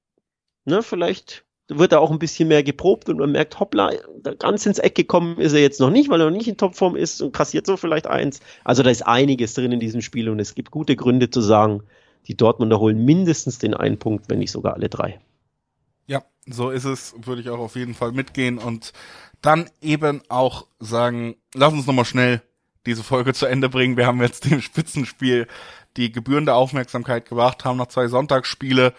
ne, vielleicht wird er auch ein bisschen mehr geprobt und man merkt, hoppla, ganz ins Eck gekommen ist er jetzt noch nicht, weil er noch nicht in Topform ist und kassiert so vielleicht eins. Also da ist einiges drin in diesem Spiel und es gibt gute Gründe zu sagen, die Dortmunder holen mindestens den einen Punkt, wenn nicht sogar alle drei. So ist es, würde ich auch auf jeden Fall mitgehen und dann eben auch sagen, lass uns nochmal schnell diese Folge zu Ende bringen. Wir haben jetzt dem Spitzenspiel die gebührende Aufmerksamkeit gebracht, haben noch zwei Sonntagsspiele,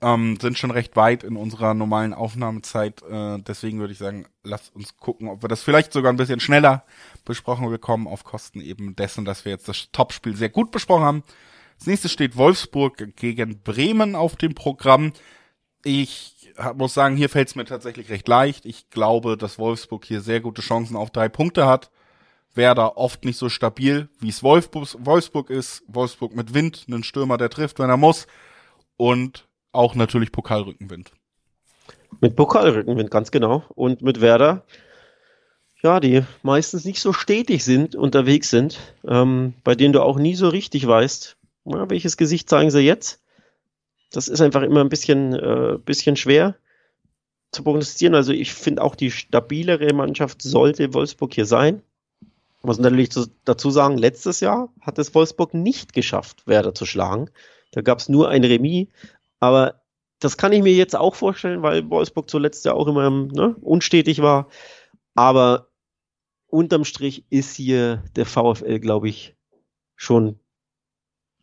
ähm, sind schon recht weit in unserer normalen Aufnahmezeit. Äh, deswegen würde ich sagen, lass uns gucken, ob wir das vielleicht sogar ein bisschen schneller besprochen bekommen, auf Kosten eben dessen, dass wir jetzt das Topspiel sehr gut besprochen haben. Als nächstes steht Wolfsburg gegen Bremen auf dem Programm Ich muss sagen, hier fällt es mir tatsächlich recht leicht. Ich glaube, dass Wolfsburg hier sehr gute Chancen auf drei Punkte hat. Werder oft nicht so stabil, wie es Wolfsburg ist. Wolfsburg mit Wind, einen Stürmer, der trifft, wenn er muss. Und auch natürlich Pokalrückenwind. Mit Pokalrückenwind, ganz genau. Und mit Werder, ja, die meistens nicht so stetig sind, unterwegs sind, ähm, bei denen du auch nie so richtig weißt, ja, welches Gesicht zeigen sie jetzt. Das ist einfach immer ein bisschen, äh, bisschen schwer zu prognostizieren. Also ich finde auch die stabilere Mannschaft sollte Wolfsburg hier sein. Muss natürlich dazu sagen, letztes Jahr hat es Wolfsburg nicht geschafft, Werder zu schlagen. Da gab es nur ein Remis. Aber das kann ich mir jetzt auch vorstellen, weil Wolfsburg zuletzt ja auch immer ne, unstetig war. Aber unterm Strich ist hier der VfL, glaube ich, schon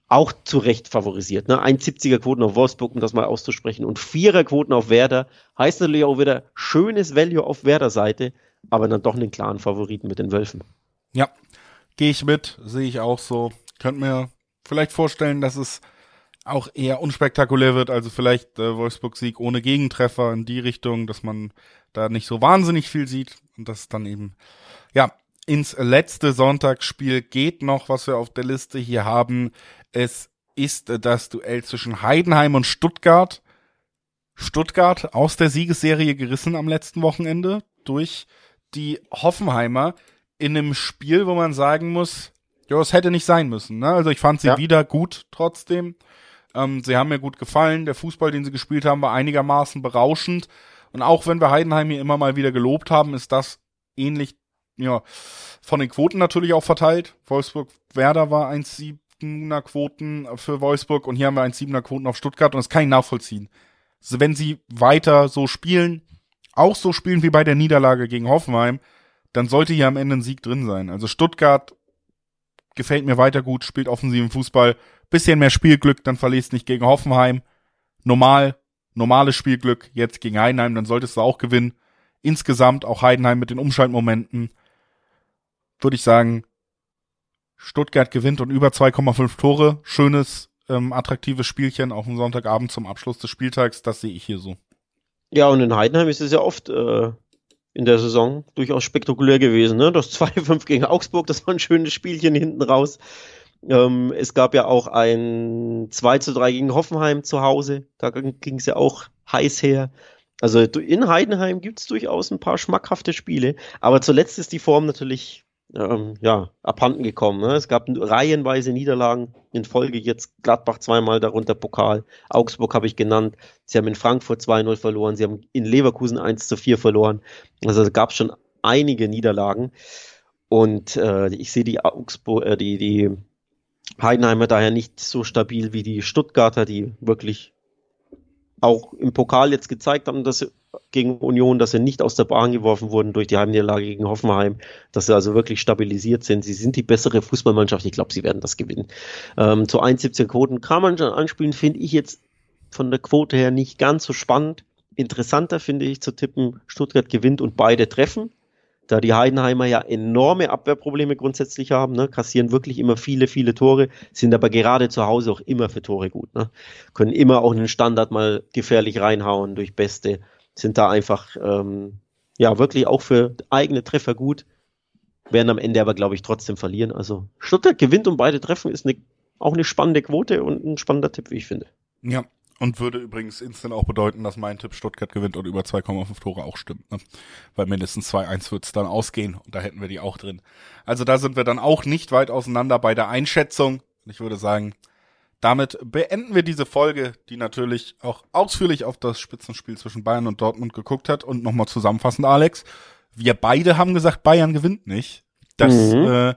auch zu Recht favorisiert. Ne? 1,70er Quoten auf Wolfsburg, um das mal auszusprechen, und 4er Quoten auf Werder. Heißt natürlich auch wieder schönes Value auf Werder-Seite, aber dann doch einen klaren Favoriten mit den Wölfen. Ja, gehe ich mit, sehe ich auch so. Könnt mir vielleicht vorstellen, dass es auch eher unspektakulär wird, also vielleicht äh, Wolfsburg-Sieg ohne Gegentreffer in die Richtung, dass man da nicht so wahnsinnig viel sieht und das dann eben, ja, ins letzte Sonntagsspiel geht noch, was wir auf der Liste hier haben. Es ist das Duell zwischen Heidenheim und Stuttgart. Stuttgart aus der Siegesserie gerissen am letzten Wochenende durch die Hoffenheimer in einem Spiel, wo man sagen muss, ja, es hätte nicht sein müssen. Ne? Also ich fand sie ja. wieder gut trotzdem. Ähm, sie haben mir gut gefallen. Der Fußball, den sie gespielt haben, war einigermaßen berauschend. Und auch wenn wir Heidenheim hier immer mal wieder gelobt haben, ist das ähnlich, ja, von den Quoten natürlich auch verteilt. Wolfsburg-Werder war 1,7er Quoten für Wolfsburg und hier haben wir 1,7er Quoten auf Stuttgart und das kann ich nachvollziehen. Also wenn sie weiter so spielen, auch so spielen wie bei der Niederlage gegen Hoffenheim, dann sollte hier am Ende ein Sieg drin sein. Also Stuttgart gefällt mir weiter gut, spielt offensiven Fußball, bisschen mehr Spielglück, dann verlierst nicht gegen Hoffenheim. Normal, normales Spielglück, jetzt gegen Heidenheim, dann solltest du auch gewinnen. Insgesamt auch Heidenheim mit den Umschaltmomenten. Würde ich sagen, Stuttgart gewinnt und über 2,5 Tore. Schönes, ähm, attraktives Spielchen auf dem Sonntagabend zum Abschluss des Spieltags. Das sehe ich hier so. Ja, und in Heidenheim ist es ja oft äh, in der Saison durchaus spektakulär gewesen. Ne? Das 2-5 gegen Augsburg, das war ein schönes Spielchen hinten raus. Ähm, es gab ja auch ein 2 zu 3 gegen Hoffenheim zu Hause. Da ging es ja auch heiß her. Also in Heidenheim gibt es durchaus ein paar schmackhafte Spiele. Aber zuletzt ist die Form natürlich ähm, ja, abhanden gekommen. Ne? Es gab reihenweise Niederlagen in Folge. Jetzt Gladbach zweimal, darunter Pokal. Augsburg habe ich genannt. Sie haben in Frankfurt 2-0 verloren. Sie haben in Leverkusen 1 zu 4 verloren. Also es gab schon einige Niederlagen. Und äh, ich sehe die Augsburg, äh, die, die Heidenheimer daher nicht so stabil wie die Stuttgarter, die wirklich auch im Pokal jetzt gezeigt haben, dass sie gegen Union, dass sie nicht aus der Bahn geworfen wurden durch die Heimniederlage gegen Hoffenheim, dass sie also wirklich stabilisiert sind. Sie sind die bessere Fußballmannschaft. Ich glaube, sie werden das gewinnen. Ähm, zu 1,17 Quoten kann man schon anspielen, finde ich jetzt von der Quote her nicht ganz so spannend. Interessanter finde ich zu tippen, Stuttgart gewinnt und beide treffen da die Heidenheimer ja enorme Abwehrprobleme grundsätzlich haben, ne, kassieren wirklich immer viele, viele Tore, sind aber gerade zu Hause auch immer für Tore gut, ne, können immer auch einen Standard mal gefährlich reinhauen durch Beste, sind da einfach, ähm, ja, wirklich auch für eigene Treffer gut, werden am Ende aber, glaube ich, trotzdem verlieren. Also Stuttgart gewinnt und beide treffen, ist eine, auch eine spannende Quote und ein spannender Tipp, wie ich finde. Ja, und würde übrigens instant auch bedeuten, dass mein Tipp Stuttgart gewinnt und über 2,5 Tore auch stimmt. Ne? Weil mindestens 2-1 wird es dann ausgehen und da hätten wir die auch drin. Also da sind wir dann auch nicht weit auseinander bei der Einschätzung. Ich würde sagen, damit beenden wir diese Folge, die natürlich auch ausführlich auf das Spitzenspiel zwischen Bayern und Dortmund geguckt hat. Und nochmal zusammenfassend, Alex, wir beide haben gesagt, Bayern gewinnt nicht. Das mhm. äh,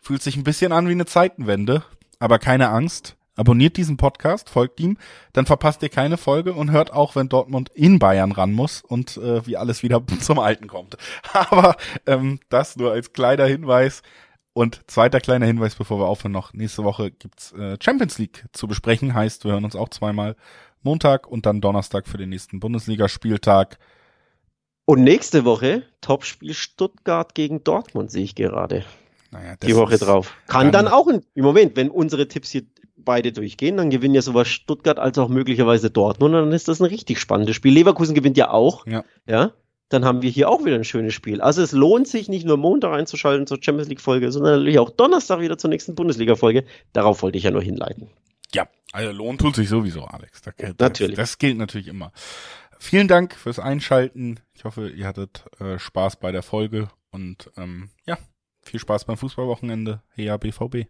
fühlt sich ein bisschen an wie eine Zeitenwende, aber keine Angst. Abonniert diesen Podcast, folgt ihm, dann verpasst ihr keine Folge und hört auch, wenn Dortmund in Bayern ran muss und äh, wie alles wieder zum Alten kommt. Aber ähm, das nur als kleiner Hinweis. Und zweiter kleiner Hinweis, bevor wir aufhören, noch nächste Woche gibt's äh, Champions League zu besprechen. Heißt, wir hören uns auch zweimal Montag und dann Donnerstag für den nächsten Bundesligaspieltag. Und nächste Woche Topspiel Stuttgart gegen Dortmund sehe ich gerade. Naja, die Woche drauf. Kann dann, dann auch im Moment, wenn unsere Tipps hier beide durchgehen, dann gewinnen ja sowas Stuttgart als auch möglicherweise Dortmund und dann ist das ein richtig spannendes Spiel. Leverkusen gewinnt ja auch. Ja. ja dann haben wir hier auch wieder ein schönes Spiel. Also es lohnt sich nicht nur Montag einzuschalten zur Champions League Folge, sondern natürlich auch Donnerstag wieder zur nächsten Bundesliga Folge. Darauf wollte ich ja nur hinleiten. Ja, also lohnt tut sich sowieso, Alex. Das, natürlich. Das gilt natürlich immer. Vielen Dank fürs Einschalten. Ich hoffe, ihr hattet äh, Spaß bei der Folge und ähm, ja, viel Spaß beim Fußballwochenende. Hey, ja, BVB.